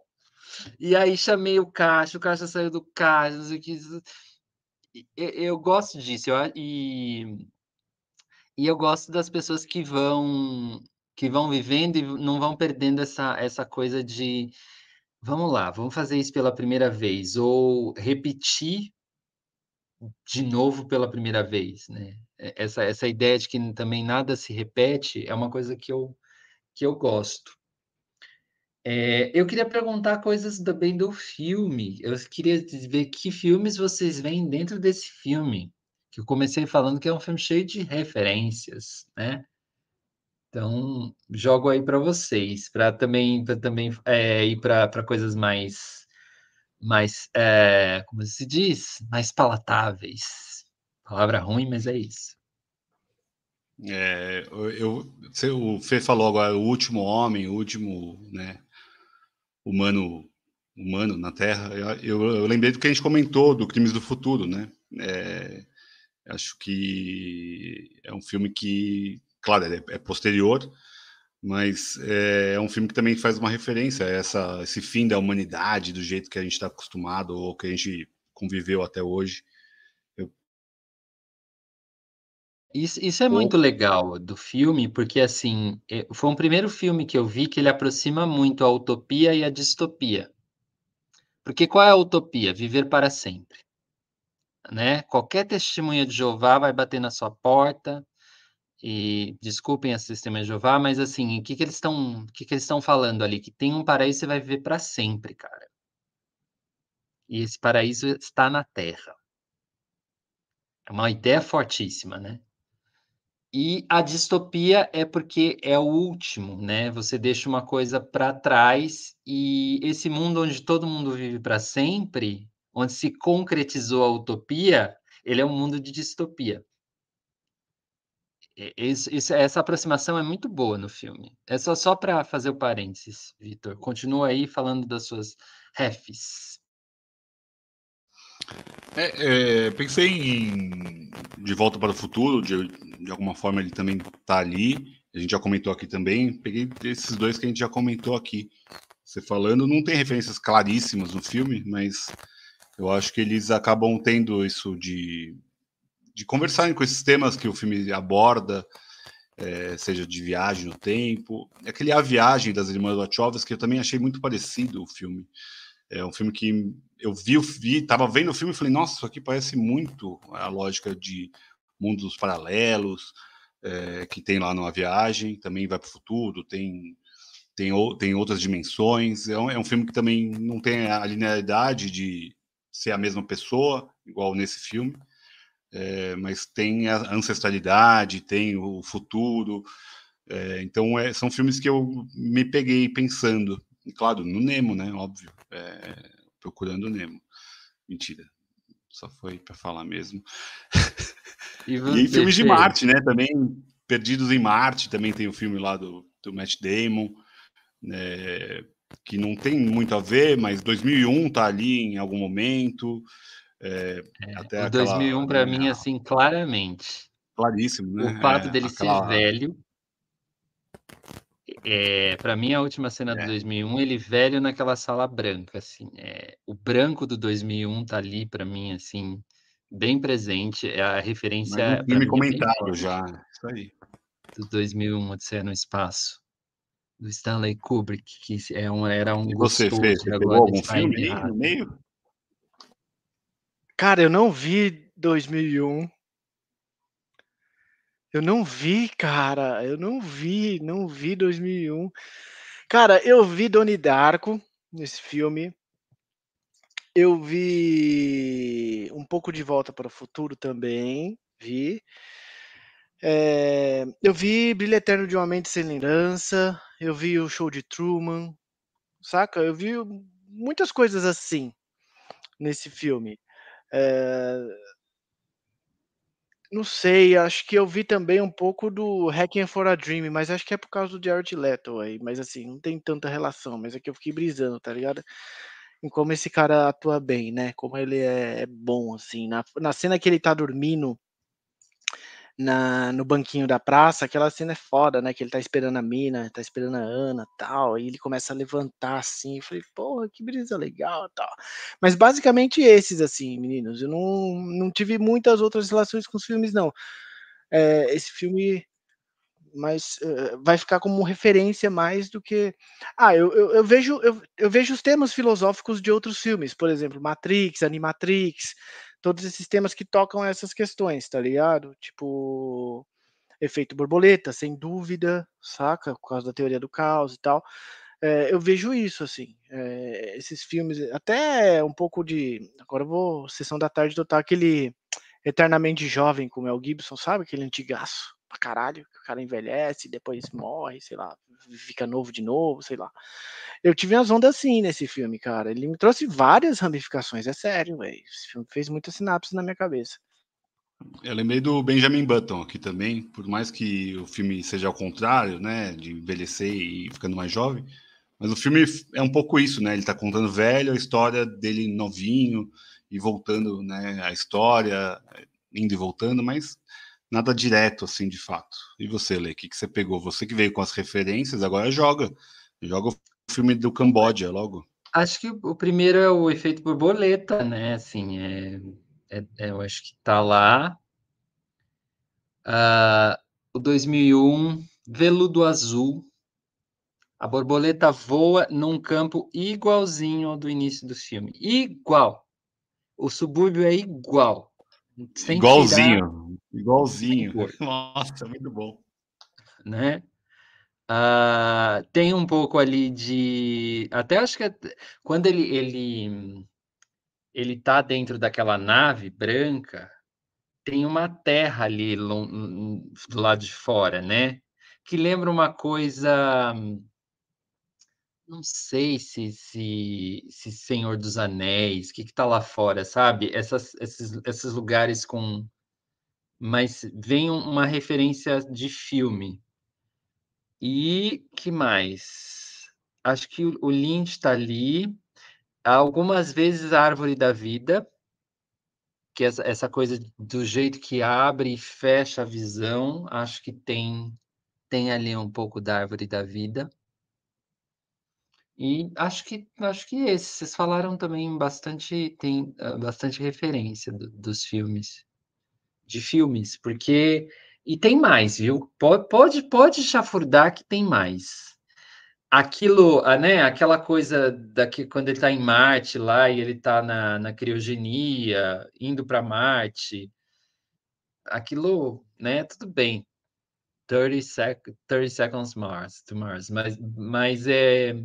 E aí chamei o caixa, o caixa saiu do caixa, não sei o que. Eu, eu gosto disso, eu, e, e eu gosto das pessoas que vão que vão vivendo e não vão perdendo essa, essa coisa de Vamos lá, vamos fazer isso pela primeira vez, ou repetir de novo pela primeira vez, né? Essa, essa ideia de que também nada se repete é uma coisa que eu, que eu gosto. É, eu queria perguntar coisas também do filme. Eu queria ver que filmes vocês veem dentro desse filme. Que eu comecei falando que é um filme cheio de referências, né? Então, jogo aí para vocês, para também, pra também é, ir para coisas mais, mais é, como se diz, mais palatáveis. Palavra ruim, mas é isso. É, eu, o Fê falou agora o último homem, o último né, humano humano na Terra. Eu, eu, lembrei do que a gente comentou do Crimes do Futuro, né? É, acho que é um filme que claro, é, é posterior, mas é, é, um filme que também faz uma referência a essa, esse fim da humanidade, do jeito que a gente está acostumado ou que a gente conviveu até hoje. Eu... Isso, isso, é muito legal do filme, porque assim é, foi um primeiro filme que eu vi que ele aproxima muito a utopia e a distopia. Porque qual é a utopia? Viver para sempre. Né? Qualquer testemunha de Jeová vai bater na sua porta, e desculpem a Sistema de Jeová, mas assim, o que, que eles estão, que, que eles estão falando ali? Que tem um paraíso que você vai viver para sempre, cara. E esse paraíso está na Terra. É uma ideia fortíssima, né? E a distopia é porque é o último, né? Você deixa uma coisa para trás e esse mundo onde todo mundo vive para sempre, onde se concretizou a utopia, ele é um mundo de distopia. Isso, essa aproximação é muito boa no filme. É só, só para fazer o parênteses, Vitor. Continua aí falando das suas refs. É, é, pensei em De Volta para o Futuro, de, de alguma forma ele também está ali. A gente já comentou aqui também. Peguei esses dois que a gente já comentou aqui. Você falando, não tem referências claríssimas no filme, mas eu acho que eles acabam tendo isso de de conversarem com esses temas que o filme aborda, é, seja de viagem no tempo. Aquele A Viagem das Irmãs Wachowski, que eu também achei muito parecido o filme. É um filme que eu vi, vi vendo o filme e falei, nossa, isso aqui parece muito a lógica de mundos paralelos é, que tem lá numa viagem, também vai para o futuro, tem, tem, tem outras dimensões. É um, é um filme que também não tem a linearidade de ser a mesma pessoa, igual nesse filme é, mas tem a ancestralidade, tem o futuro. É, então, é, são filmes que eu me peguei pensando. E, claro, no Nemo, né? Óbvio. É, procurando Nemo. Mentira. Só foi para falar mesmo. E, <laughs> e filmes de Marte, né? Também Perdidos em Marte, também tem o filme lá do, do Matt Damon, né, que não tem muito a ver, mas 2001 tá ali em algum momento. É, até o 2001 para mim assim claramente. Claríssimo, né? O fato é, dele aquela... ser velho. É, para mim a última cena do 2001 é. ele velho naquela sala branca assim. É, o branco do 2001 tá ali para mim assim bem presente. É a referência. Mas filme comentado já. Isso aí. Do 2001 Odisseia no espaço. do Stanley Kubrick, que é um, era um. E você fez? Você pegou algum filme aí no meio? Cara, eu não vi 2001. Eu não vi, cara. Eu não vi, não vi 2001. Cara, eu vi Doni Darko nesse filme. Eu vi um pouco de Volta para o Futuro também, vi. É, eu vi Brilho Eterno de uma Mente Sem Lembrança, eu vi o Show de Truman, saca? Eu vi muitas coisas assim nesse filme. É, não sei, acho que eu vi também um pouco do Hacking for a Dream, mas acho que é por causa do Jared Leto aí, mas assim, não tem tanta relação, mas é que eu fiquei brisando, tá ligado? Em como esse cara atua bem, né? Como ele é, é bom, assim. Na, na cena que ele tá dormindo na, no banquinho da praça, aquela cena é foda, né? Que ele tá esperando a mina, tá esperando a Ana tal, e ele começa a levantar assim. Eu falei, porra, que brisa legal tal. Mas basicamente esses, assim, meninos. Eu não, não tive muitas outras relações com os filmes, não. É, esse filme mas uh, vai ficar como referência mais do que. Ah, eu, eu, eu vejo eu, eu, vejo os temas filosóficos de outros filmes, por exemplo, Matrix, Animatrix, todos esses temas que tocam essas questões, tá ligado? Tipo, efeito borboleta, sem dúvida, saca? Por causa da teoria do caos e tal. É, eu vejo isso, assim, é, esses filmes, até um pouco de. Agora eu vou, sessão da tarde, total aquele Eternamente Jovem com o Mel Gibson, sabe? Aquele antigaço pra caralho, que o cara envelhece, depois morre, sei lá, fica novo de novo, sei lá. Eu tive umas ondas assim nesse filme, cara. Ele me trouxe várias ramificações, é sério, velho. Esse filme fez muita sinapse na minha cabeça. Eu lembrei do Benjamin Button aqui também, por mais que o filme seja ao contrário, né, de envelhecer e ficando mais jovem, mas o filme é um pouco isso, né? Ele tá contando velho a história dele novinho e voltando, né, a história, indo e voltando, mas nada direto, assim, de fato. E você, Lê, o que, que você pegou? Você que veio com as referências, agora joga. Joga o filme do Camboja logo. Acho que o primeiro é o efeito borboleta, né? Assim, é, é, é eu acho que tá lá. Uh, o 2001, Veludo Azul. A borboleta voa num campo igualzinho ao do início do filme. Igual. O subúrbio é igual. Igualzinho. Igualzinho. Nossa, muito bom. Né? Uh, tem um pouco ali de. Até acho que é... quando ele, ele, ele tá dentro daquela nave branca, tem uma terra ali do lado de fora, né? Que lembra uma coisa. Não sei se, se, se Senhor dos Anéis, o que, que tá lá fora, sabe? Essas, esses, esses lugares com mas vem uma referência de filme. E que mais? Acho que o Lynch está ali. Algumas vezes a árvore da vida, que essa, essa coisa do jeito que abre e fecha a visão, acho que tem tem ali um pouco da árvore da vida. E acho que acho que esse, vocês falaram também bastante, tem uh, bastante referência do, dos filmes de filmes, porque e tem mais, viu? Pode pode chafurdar que tem mais. Aquilo, ah, né? Aquela coisa daqui quando ele está em Marte lá e ele está na, na criogenia, indo para Marte. Aquilo, né? Tudo bem. 30, sec 30 seconds Mars to Mars, mas mas é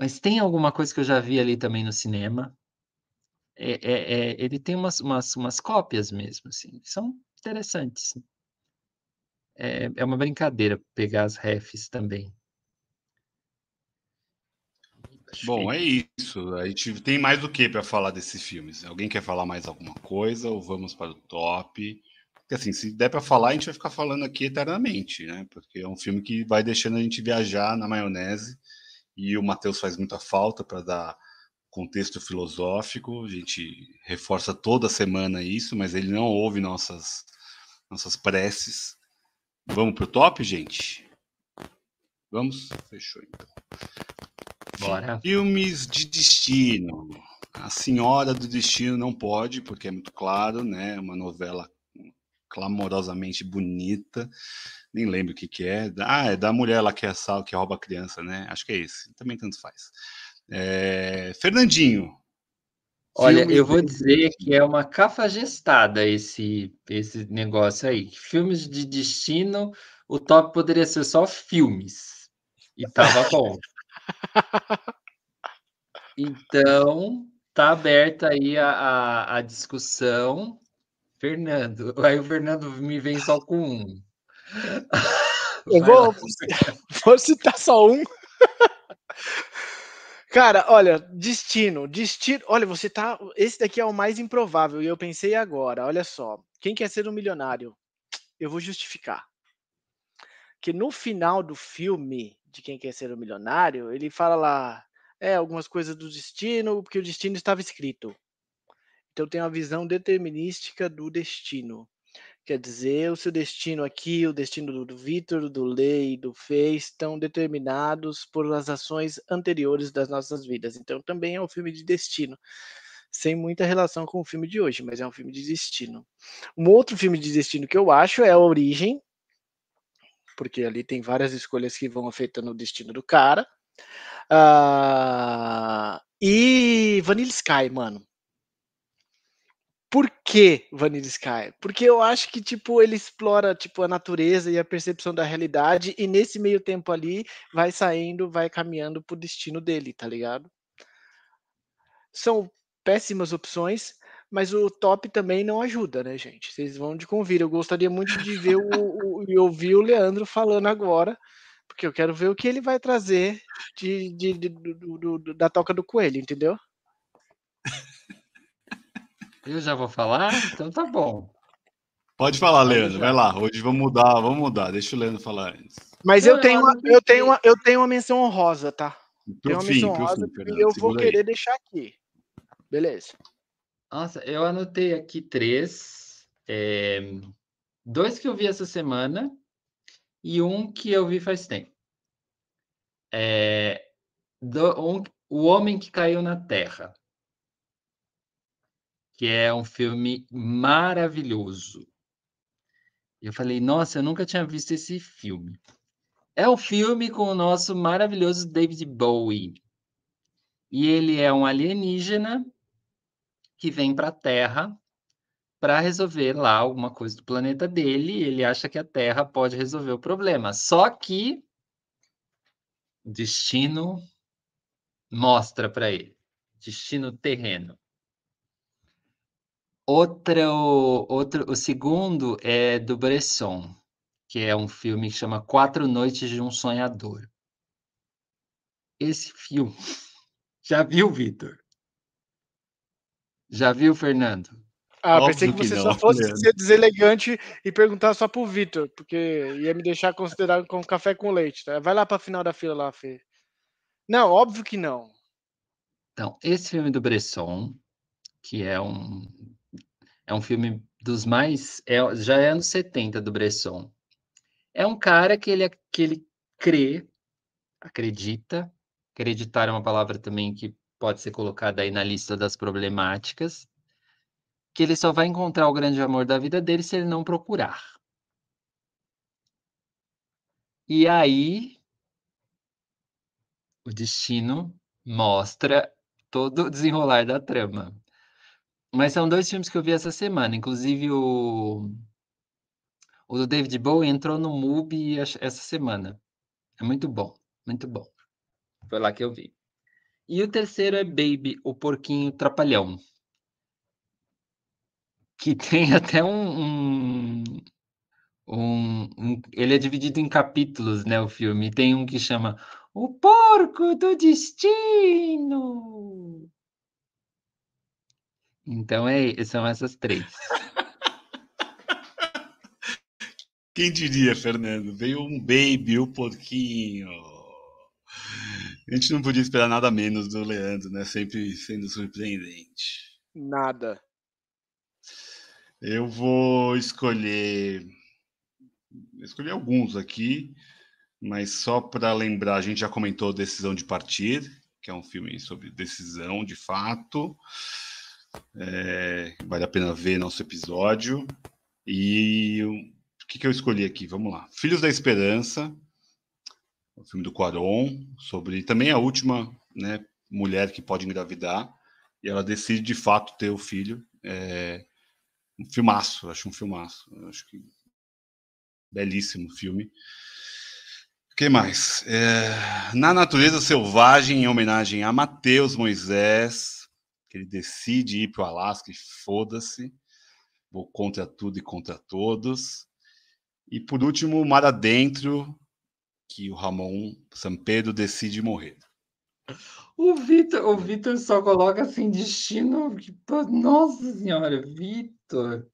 mas tem alguma coisa que eu já vi ali também no cinema é, é, é, ele tem umas, umas, umas cópias mesmo, assim, são interessantes. É, é uma brincadeira pegar as refs também. Acho Bom, é isso. A gente tem mais do que para falar desses filmes. Alguém quer falar mais alguma coisa ou vamos para o top? Porque assim, se der para falar, a gente vai ficar falando aqui eternamente, né? Porque é um filme que vai deixando a gente viajar na maionese e o Matheus faz muita falta para dar contexto filosófico, a gente reforça toda semana isso, mas ele não ouve nossas, nossas preces. Vamos pro top, gente? Vamos? Fechou então. Bora. Filmes de destino. A Senhora do Destino não pode, porque é muito claro, né? Uma novela clamorosamente bonita. Nem lembro o que, que é. Ah, é da mulher lá que, é, que rouba a criança, né? Acho que é esse. Também tanto faz. É... Fernandinho. Olha, eu vou dizer que é uma cafajestada esse, esse negócio aí. Filmes de destino, o top poderia ser só filmes. E tava bom. <laughs> Então, tá aberta aí a, a, a, discussão. Fernando, <laughs> aí o Fernando me vem só com um. Eu vou, <laughs> vou citar só um. <laughs> Cara, olha, destino, destino. Olha, você tá. Esse daqui é o mais improvável. E eu pensei agora, olha só. Quem quer ser um milionário? Eu vou justificar. Que no final do filme de Quem Quer Ser um Milionário, ele fala lá, é, algumas coisas do destino, porque o destino estava escrito. Então tem uma visão determinística do destino. Quer dizer, o seu destino aqui, o destino do Vitor, do Lei, do Fê, estão determinados por as ações anteriores das nossas vidas. Então também é um filme de destino. Sem muita relação com o filme de hoje, mas é um filme de destino. Um outro filme de destino que eu acho é A Origem, porque ali tem várias escolhas que vão afetando o destino do cara. Uh, e Vanilla Sky, mano. Por que Vanilla Sky? Porque eu acho que tipo ele explora tipo a natureza e a percepção da realidade e nesse meio tempo ali vai saindo, vai caminhando pro destino dele, tá ligado? São péssimas opções, mas o top também não ajuda, né, gente? Vocês vão de convir. Eu gostaria muito de ver o, e ouvir o Leandro falando agora porque eu quero ver o que ele vai trazer de, de, de do, do, da toca do coelho, entendeu? Eu já vou falar? Então tá bom. Pode falar, Leandro. Vai lá. Hoje vamos mudar, vamos mudar. Deixa o Leandro falar antes. Mas eu, tenho, uma, eu, tenho, uma, eu tenho uma menção honrosa, tá? Tenho uma menção honrosa e eu vou querer aí. deixar aqui. Beleza. Nossa, eu anotei aqui três. É, dois que eu vi essa semana e um que eu vi faz tempo. É, do, um, o Homem que Caiu na Terra, que é um filme maravilhoso. Eu falei, nossa, eu nunca tinha visto esse filme. É um filme com o nosso maravilhoso David Bowie. E ele é um alienígena que vem para a Terra para resolver lá alguma coisa do planeta dele, ele acha que a Terra pode resolver o problema. Só que o destino mostra para ele, destino terreno. Outro, outro, o segundo é do Bresson, que é um filme que chama Quatro Noites de um Sonhador. Esse filme, <laughs> já viu, Vitor? Já viu, Fernando? Ah, Óbvio pensei que você que só fosse ser deselegante e perguntar só pro Vitor, porque ia me deixar considerado como café com leite. Tá? Vai lá pra final da fila lá, Fê. Não, óbvio que não. Então, esse filme do Bresson, que é um é um filme dos mais é, já é anos 70 do Bresson. É um cara que ele que ele crê, acredita, acreditar é uma palavra também que pode ser colocada aí na lista das problemáticas que ele só vai encontrar o grande amor da vida dele se ele não procurar. E aí, o destino mostra todo o desenrolar da trama. Mas são dois filmes que eu vi essa semana, inclusive o, o do David Bowie entrou no MUBI essa semana. É muito bom, muito bom. Foi lá que eu vi. E o terceiro é Baby, o porquinho trapalhão que <laughs> tem até um, um, um, um, Ele é dividido em capítulos, né? O filme. Tem um que chama O Porco do Destino. Então é, são essas três. <laughs> Quem diria, Fernando? Veio um baby, o um porquinho. A gente não podia esperar nada menos do Leandro, né? Sempre sendo surpreendente. Nada. Eu vou escolher. Escolher alguns aqui, mas só para lembrar, a gente já comentou Decisão de Partir, que é um filme sobre decisão de fato. É, vale a pena ver nosso episódio. E o que, que eu escolhi aqui? Vamos lá. Filhos da Esperança, o filme do Quaron, sobre também a última né, mulher que pode engravidar, e ela decide de fato ter o filho. É um filmaço, acho um filmaço. Acho que belíssimo filme. O que mais? É, na Natureza Selvagem, em homenagem a Mateus Moisés, que ele decide ir para o Alasca e foda-se. Vou contra tudo e contra todos. E por último, Mar Adentro, que o Ramon Pedro decide morrer. O Vitor, o Vitor só coloca assim destino. Nossa senhora, Vitor.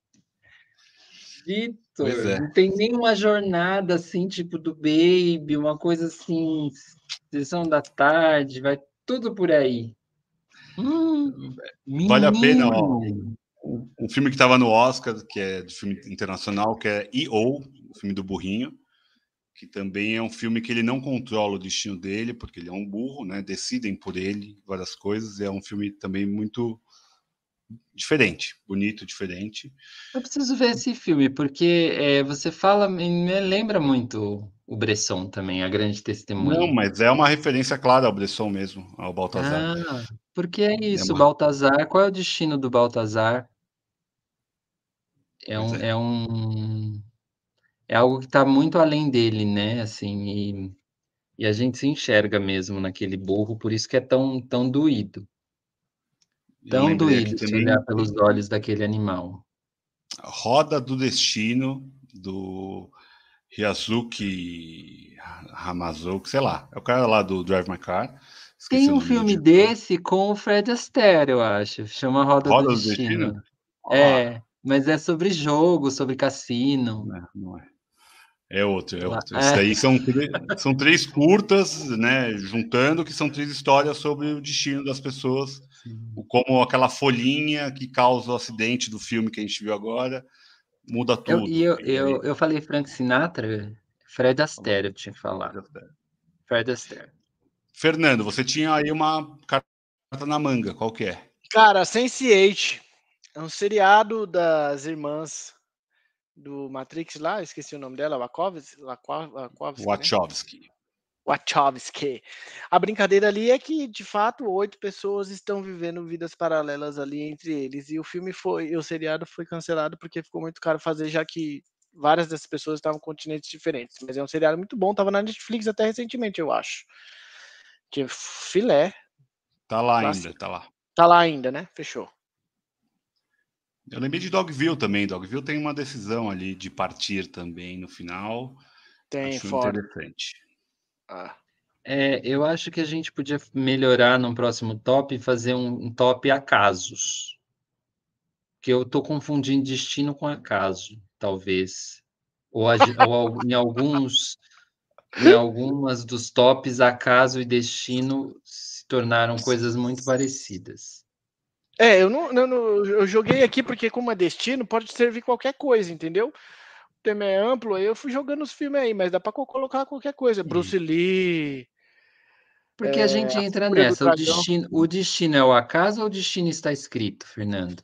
Vitor, é. não tem nenhuma jornada assim, tipo do Baby, uma coisa assim, sessão da tarde, vai tudo por aí. Hum, vale a pena, ó, um filme que estava no Oscar, que é de filme internacional, que é E.O., o filme do burrinho, que também é um filme que ele não controla o destino dele, porque ele é um burro, né? Decidem por ele várias coisas. É um filme também muito diferente, bonito, diferente. Eu preciso ver esse filme, porque é, você fala, me lembra muito o Bresson também, a grande testemunha. Não, mas é uma referência clara ao Bresson mesmo, ao Baltazar. Ah, porque é isso, é uma... Baltazar. Qual é o destino do Baltazar? É um, é. é um é algo que está muito além dele, né? Assim, e, e a gente se enxerga mesmo naquele burro, por isso que é tão, tão doído. Tão doído se olhar pelos olhos daquele animal. Roda do Destino, do Ryazuki Hamazoku, sei lá, é o cara lá do Drive My Car. Esqueci Tem um filme desse com o Fred Astaire, eu acho, chama Roda, Roda do, do Destino. Destino? É, mas é sobre jogo, sobre cassino. Não, é, não é. É outro, é outro. Isso daí são, são três curtas, né? Juntando, que são três histórias sobre o destino das pessoas, como aquela folhinha que causa o acidente do filme que a gente viu agora, muda tudo. E eu, eu, eu, eu, falei Frank Sinatra, Fred Astaire, eu tinha que falar. Fred Astaire. Fernando, você tinha aí uma carta na manga, qual que é? Cara, Sense8, é um seriado das irmãs do Matrix lá, esqueci o nome dela, Wachowski. Wachowski. Né? Wachowski. A brincadeira ali é que, de fato, oito pessoas estão vivendo vidas paralelas ali entre eles. E o filme foi, o seriado foi cancelado porque ficou muito caro fazer, já que várias dessas pessoas estavam em continentes diferentes. Mas é um seriado muito bom, tava na Netflix até recentemente, eu acho. Que filé. Tá lá ainda, tá lá. Tá lá ainda, né? Fechou. Eu lembrei de Dogville também. Dogville tem uma decisão ali de partir também no final. Tem, acho fora. interessante. Ah. É, eu acho que a gente podia melhorar no próximo top e fazer um, um top acasos. Que eu estou confundindo destino com acaso, talvez. Ou, ou em alguns em algumas dos tops, acaso e destino se tornaram coisas muito parecidas. É, eu não, não, não, eu joguei aqui porque como é destino, pode servir qualquer coisa, entendeu? O tema é amplo, aí eu fui jogando os filmes aí, mas dá para colocar qualquer coisa. Sim. Bruce Lee. Porque é, a gente entra a nessa. O destino, o destino é o acaso ou o destino está escrito, Fernando?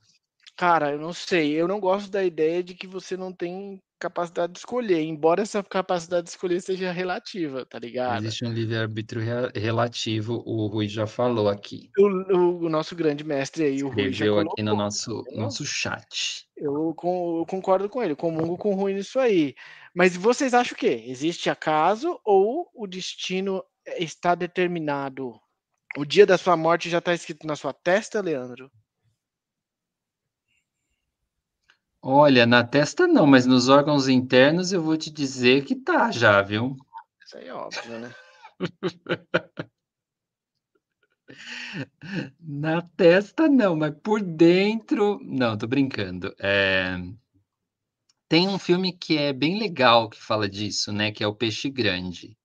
Cara, eu não sei. Eu não gosto da ideia de que você não tem capacidade de escolher, embora essa capacidade de escolher seja relativa, tá ligado? Existe um livre-arbítrio relativo, o Rui já falou aqui. O, o, o nosso grande mestre aí, o Rui, já colocou, aqui no nosso, nosso chat. Eu, com, eu, concordo com ele, comungo com o Rui nisso aí. Mas vocês acham o quê? Existe acaso ou o destino está determinado? O dia da sua morte já está escrito na sua testa, Leandro? Olha, na testa não, mas nos órgãos internos eu vou te dizer que tá já, viu? Isso aí é óbvio, né? <laughs> Na testa não, mas por dentro. Não, tô brincando. É... Tem um filme que é bem legal que fala disso, né? Que é o Peixe Grande.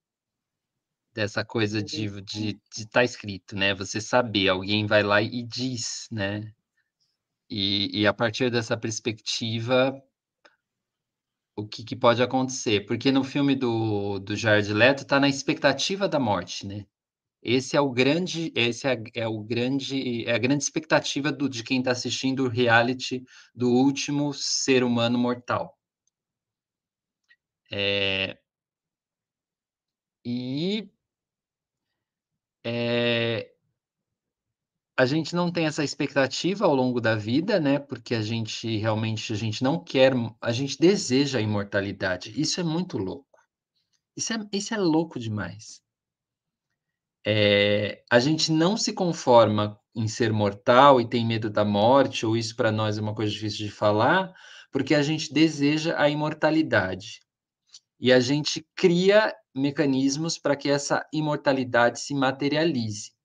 Dessa coisa de estar de, de tá escrito, né? Você saber, alguém vai lá e diz, né? E, e a partir dessa perspectiva, o que, que, pode acontecer? Porque no filme do, do Jared Leto está na expectativa da morte, né? Esse é o grande, esse é, é o grande, é a grande expectativa do, de quem está assistindo o reality do último ser humano mortal. É, e é, a gente não tem essa expectativa ao longo da vida, né? Porque a gente realmente a gente não quer, a gente deseja a imortalidade. Isso é muito louco. Isso é, isso é louco demais. É, a gente não se conforma em ser mortal e tem medo da morte, ou isso para nós é uma coisa difícil de falar, porque a gente deseja a imortalidade. E a gente cria mecanismos para que essa imortalidade se materialize.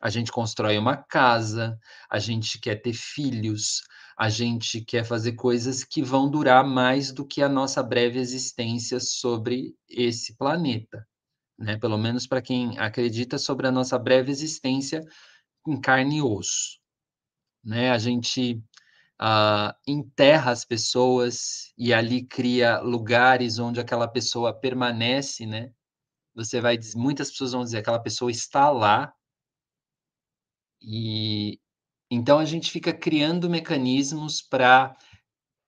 A gente constrói uma casa, a gente quer ter filhos, a gente quer fazer coisas que vão durar mais do que a nossa breve existência sobre esse planeta né? Pelo menos para quem acredita sobre a nossa breve existência em carne e osso, né? A gente uh, enterra as pessoas e ali cria lugares onde aquela pessoa permanece, né? Você vai muitas pessoas vão dizer aquela pessoa está lá e então a gente fica criando mecanismos para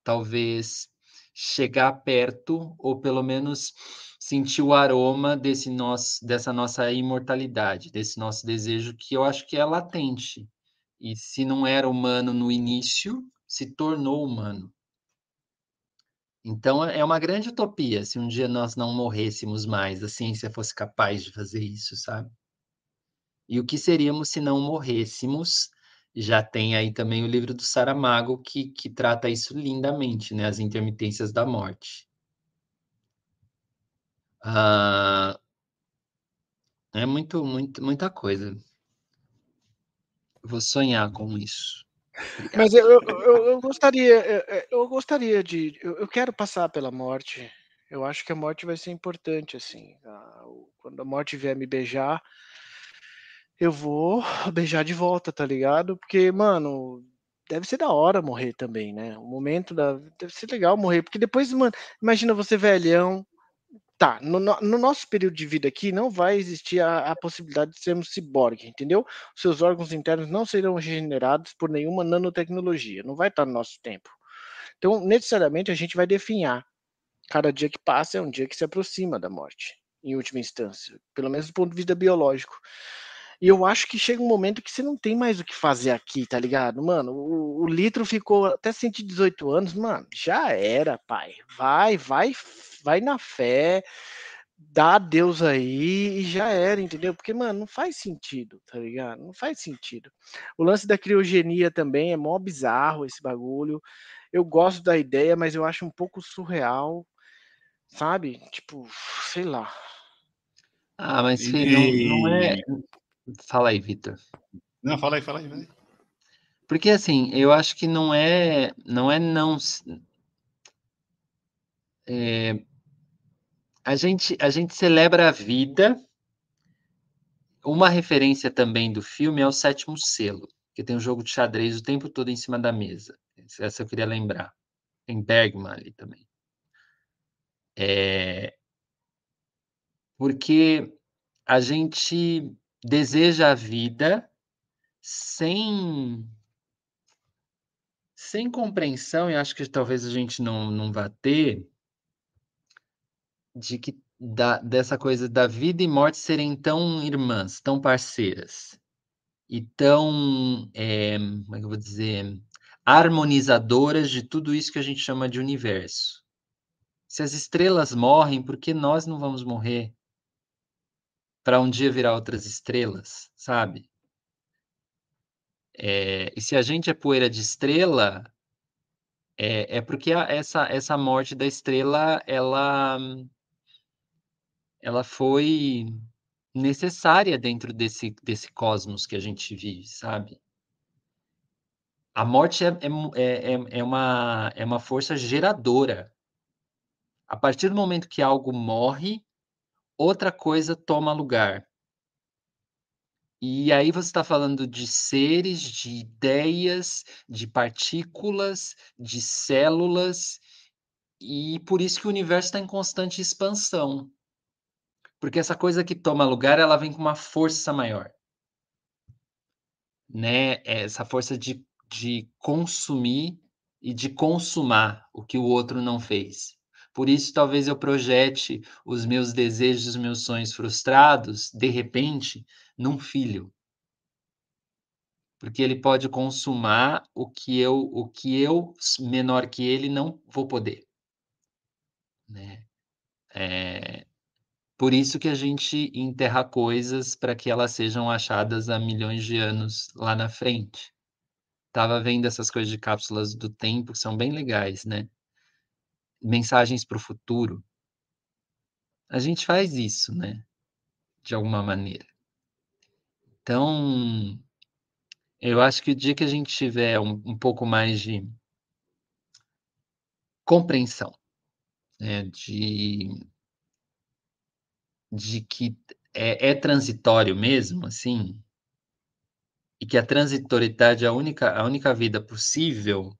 talvez chegar perto ou pelo menos sentir o aroma desse nosso, dessa nossa imortalidade, desse nosso desejo que eu acho que é latente. E se não era humano no início, se tornou humano. Então é uma grande utopia se um dia nós não morrêssemos mais, a ciência fosse capaz de fazer isso, sabe? E o que seríamos se não morrêssemos? Já tem aí também o livro do Saramago que, que trata isso lindamente, né? As intermitências da morte. Ah, é muito, muito, muita coisa. Vou sonhar com isso. Obrigado. Mas eu, eu, eu gostaria, eu, gostaria de, eu, quero passar pela morte. Eu acho que a morte vai ser importante, assim. Quando a morte vier me beijar, eu vou <laughs> beijar de volta, tá ligado? Porque, mano, deve ser da hora morrer também, né? O momento da. Deve ser legal morrer, porque depois, mano, imagina você velhão, Tá, no, no, nosso período de vida aqui não vai existir a, a possibilidade de sermos ciborgue, entendeu? Seus órgãos internos não serão regenerados por nenhuma nanotecnologia, não vai estar no nosso tempo. Então, necessariamente, a gente vai definhar. Cada dia que passa é um dia que se aproxima da morte, em última instância, pelo menos do ponto de vista biológico. E eu acho que chega um momento que você não tem mais o que fazer aqui, tá ligado? Mano, o, o litro ficou até 118 anos, mano, já era, pai. Vai, vai vai na fé, dá a Deus aí e já era, entendeu? Porque, mano, não faz sentido, tá ligado? Não faz sentido. O lance da criogenia também é mó bizarro esse bagulho. Eu gosto da ideia, mas eu acho um pouco surreal, sabe? Tipo, sei lá. Ah, mas filho, e... não, não é. Fala aí, Vitor. Não, fala aí, fala aí, fala aí. Porque assim, eu acho que não é, não é não é, a gente, a gente celebra a vida. Uma referência também do filme é o sétimo selo, que tem um jogo de xadrez o tempo todo em cima da mesa. Essa eu queria lembrar. Tem Bergman ali também. É... Porque a gente deseja a vida sem sem compreensão, e acho que talvez a gente não, não vá ter, de que da, dessa coisa da vida e morte serem tão irmãs, tão parceiras e tão, é, como é que eu vou dizer, harmonizadoras de tudo isso que a gente chama de universo. Se as estrelas morrem, por que nós não vamos morrer? Para um dia virar outras estrelas, sabe? É, e se a gente é poeira de estrela, é, é porque a, essa, essa morte da estrela, ela ela foi necessária dentro desse, desse cosmos que a gente vive, sabe? A morte é, é, é, é, uma, é uma força geradora. A partir do momento que algo morre, outra coisa toma lugar. E aí você está falando de seres, de ideias, de partículas, de células, e por isso que o universo está em constante expansão. Porque essa coisa que toma lugar, ela vem com uma força maior. Né? É essa força de, de consumir e de consumar o que o outro não fez. Por isso, talvez eu projete os meus desejos, os meus sonhos frustrados, de repente, num filho. Porque ele pode consumar o que eu, o que eu menor que ele, não vou poder. Né? É, por isso que a gente enterra coisas para que elas sejam achadas há milhões de anos lá na frente. Tava vendo essas coisas de cápsulas do tempo, que são bem legais, né? Mensagens para o futuro. A gente faz isso, né? De alguma maneira. Então, eu acho que o dia que a gente tiver um, um pouco mais de compreensão, né, de de que é, é transitório mesmo, assim, e que a transitoriedade é a única, a única vida possível,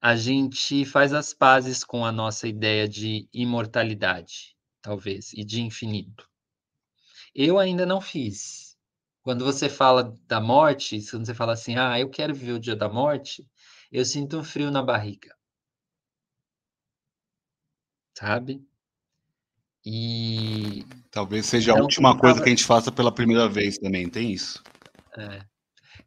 a gente faz as pazes com a nossa ideia de imortalidade, talvez, e de infinito. Eu ainda não fiz. Quando você fala da morte, quando você fala assim, ah, eu quero viver o dia da morte, eu sinto um frio na barriga. Sabe? E. Talvez seja então, a última coisa tava... que a gente faça pela primeira vez também, tem isso. É.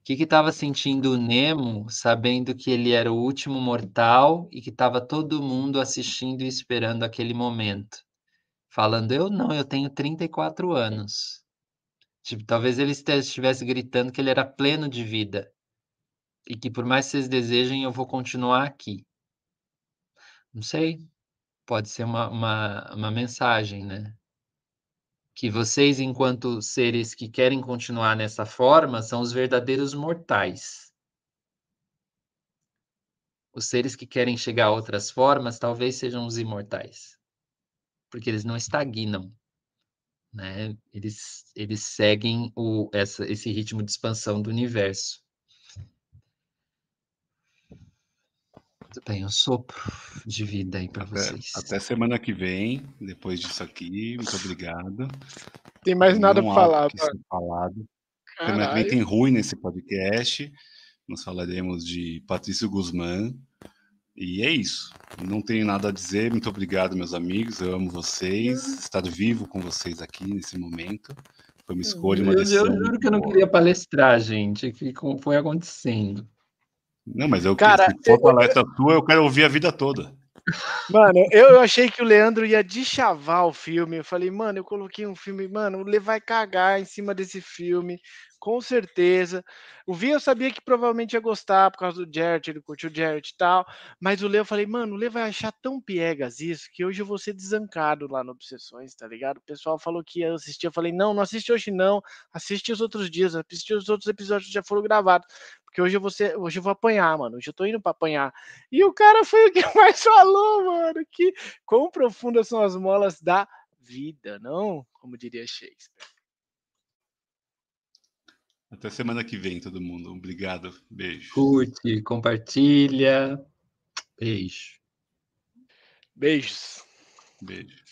O que estava sentindo o Nemo, sabendo que ele era o último mortal e que estava todo mundo assistindo e esperando aquele momento? Falando, eu não, eu tenho 34 anos. Tipo, talvez ele estivesse gritando que ele era pleno de vida. E que por mais que vocês desejem, eu vou continuar aqui. Não sei, pode ser uma, uma, uma mensagem, né? Que vocês, enquanto seres que querem continuar nessa forma, são os verdadeiros mortais. Os seres que querem chegar a outras formas talvez sejam os imortais, porque eles não estagnam, né? Eles, eles seguem o, essa, esse ritmo de expansão do universo. Tem um sopro de vida aí para vocês. Até semana que vem, depois disso aqui. Muito obrigado. Tem mais nada para falar. Que falado. Semana que vem tem ruim nesse podcast. Nós falaremos de Patrício Guzmán. E é isso. Não tenho nada a dizer. Muito obrigado, meus amigos. Eu amo vocês. Uhum. Estar vivo com vocês aqui nesse momento. Foi uma escolha, uma decisão. Eu, eu juro que eu não queria palestrar, gente. Que foi acontecendo. Não, mas eu Cara, se for palestra tua, eu quero ouvir a vida toda. Mano, eu achei que o Leandro ia deschavar o filme. Eu falei, mano, eu coloquei um filme, mano, o Le vai cagar em cima desse filme com certeza. O Vi eu sabia que provavelmente ia gostar por causa do Jared, ele curtiu o Jared e tal. Mas o Lê eu falei, mano, o Lê vai achar tão piegas isso que hoje eu vou ser desancado lá no Obsessões, tá ligado? O pessoal falou que ia assistir. Eu falei, não, não assiste hoje não. Assiste os outros dias, assiste os outros episódios que já foram gravados. Porque hoje eu vou ser, hoje eu vou apanhar, mano. Hoje eu tô indo pra apanhar. E o cara foi o que <laughs> mais falou, mano. Que quão profundas são as molas da vida, não? Como diria Shakespeare. Até semana que vem, todo mundo. Obrigado. Beijo. Curte, compartilha. Beijo. Beijos. Beijo.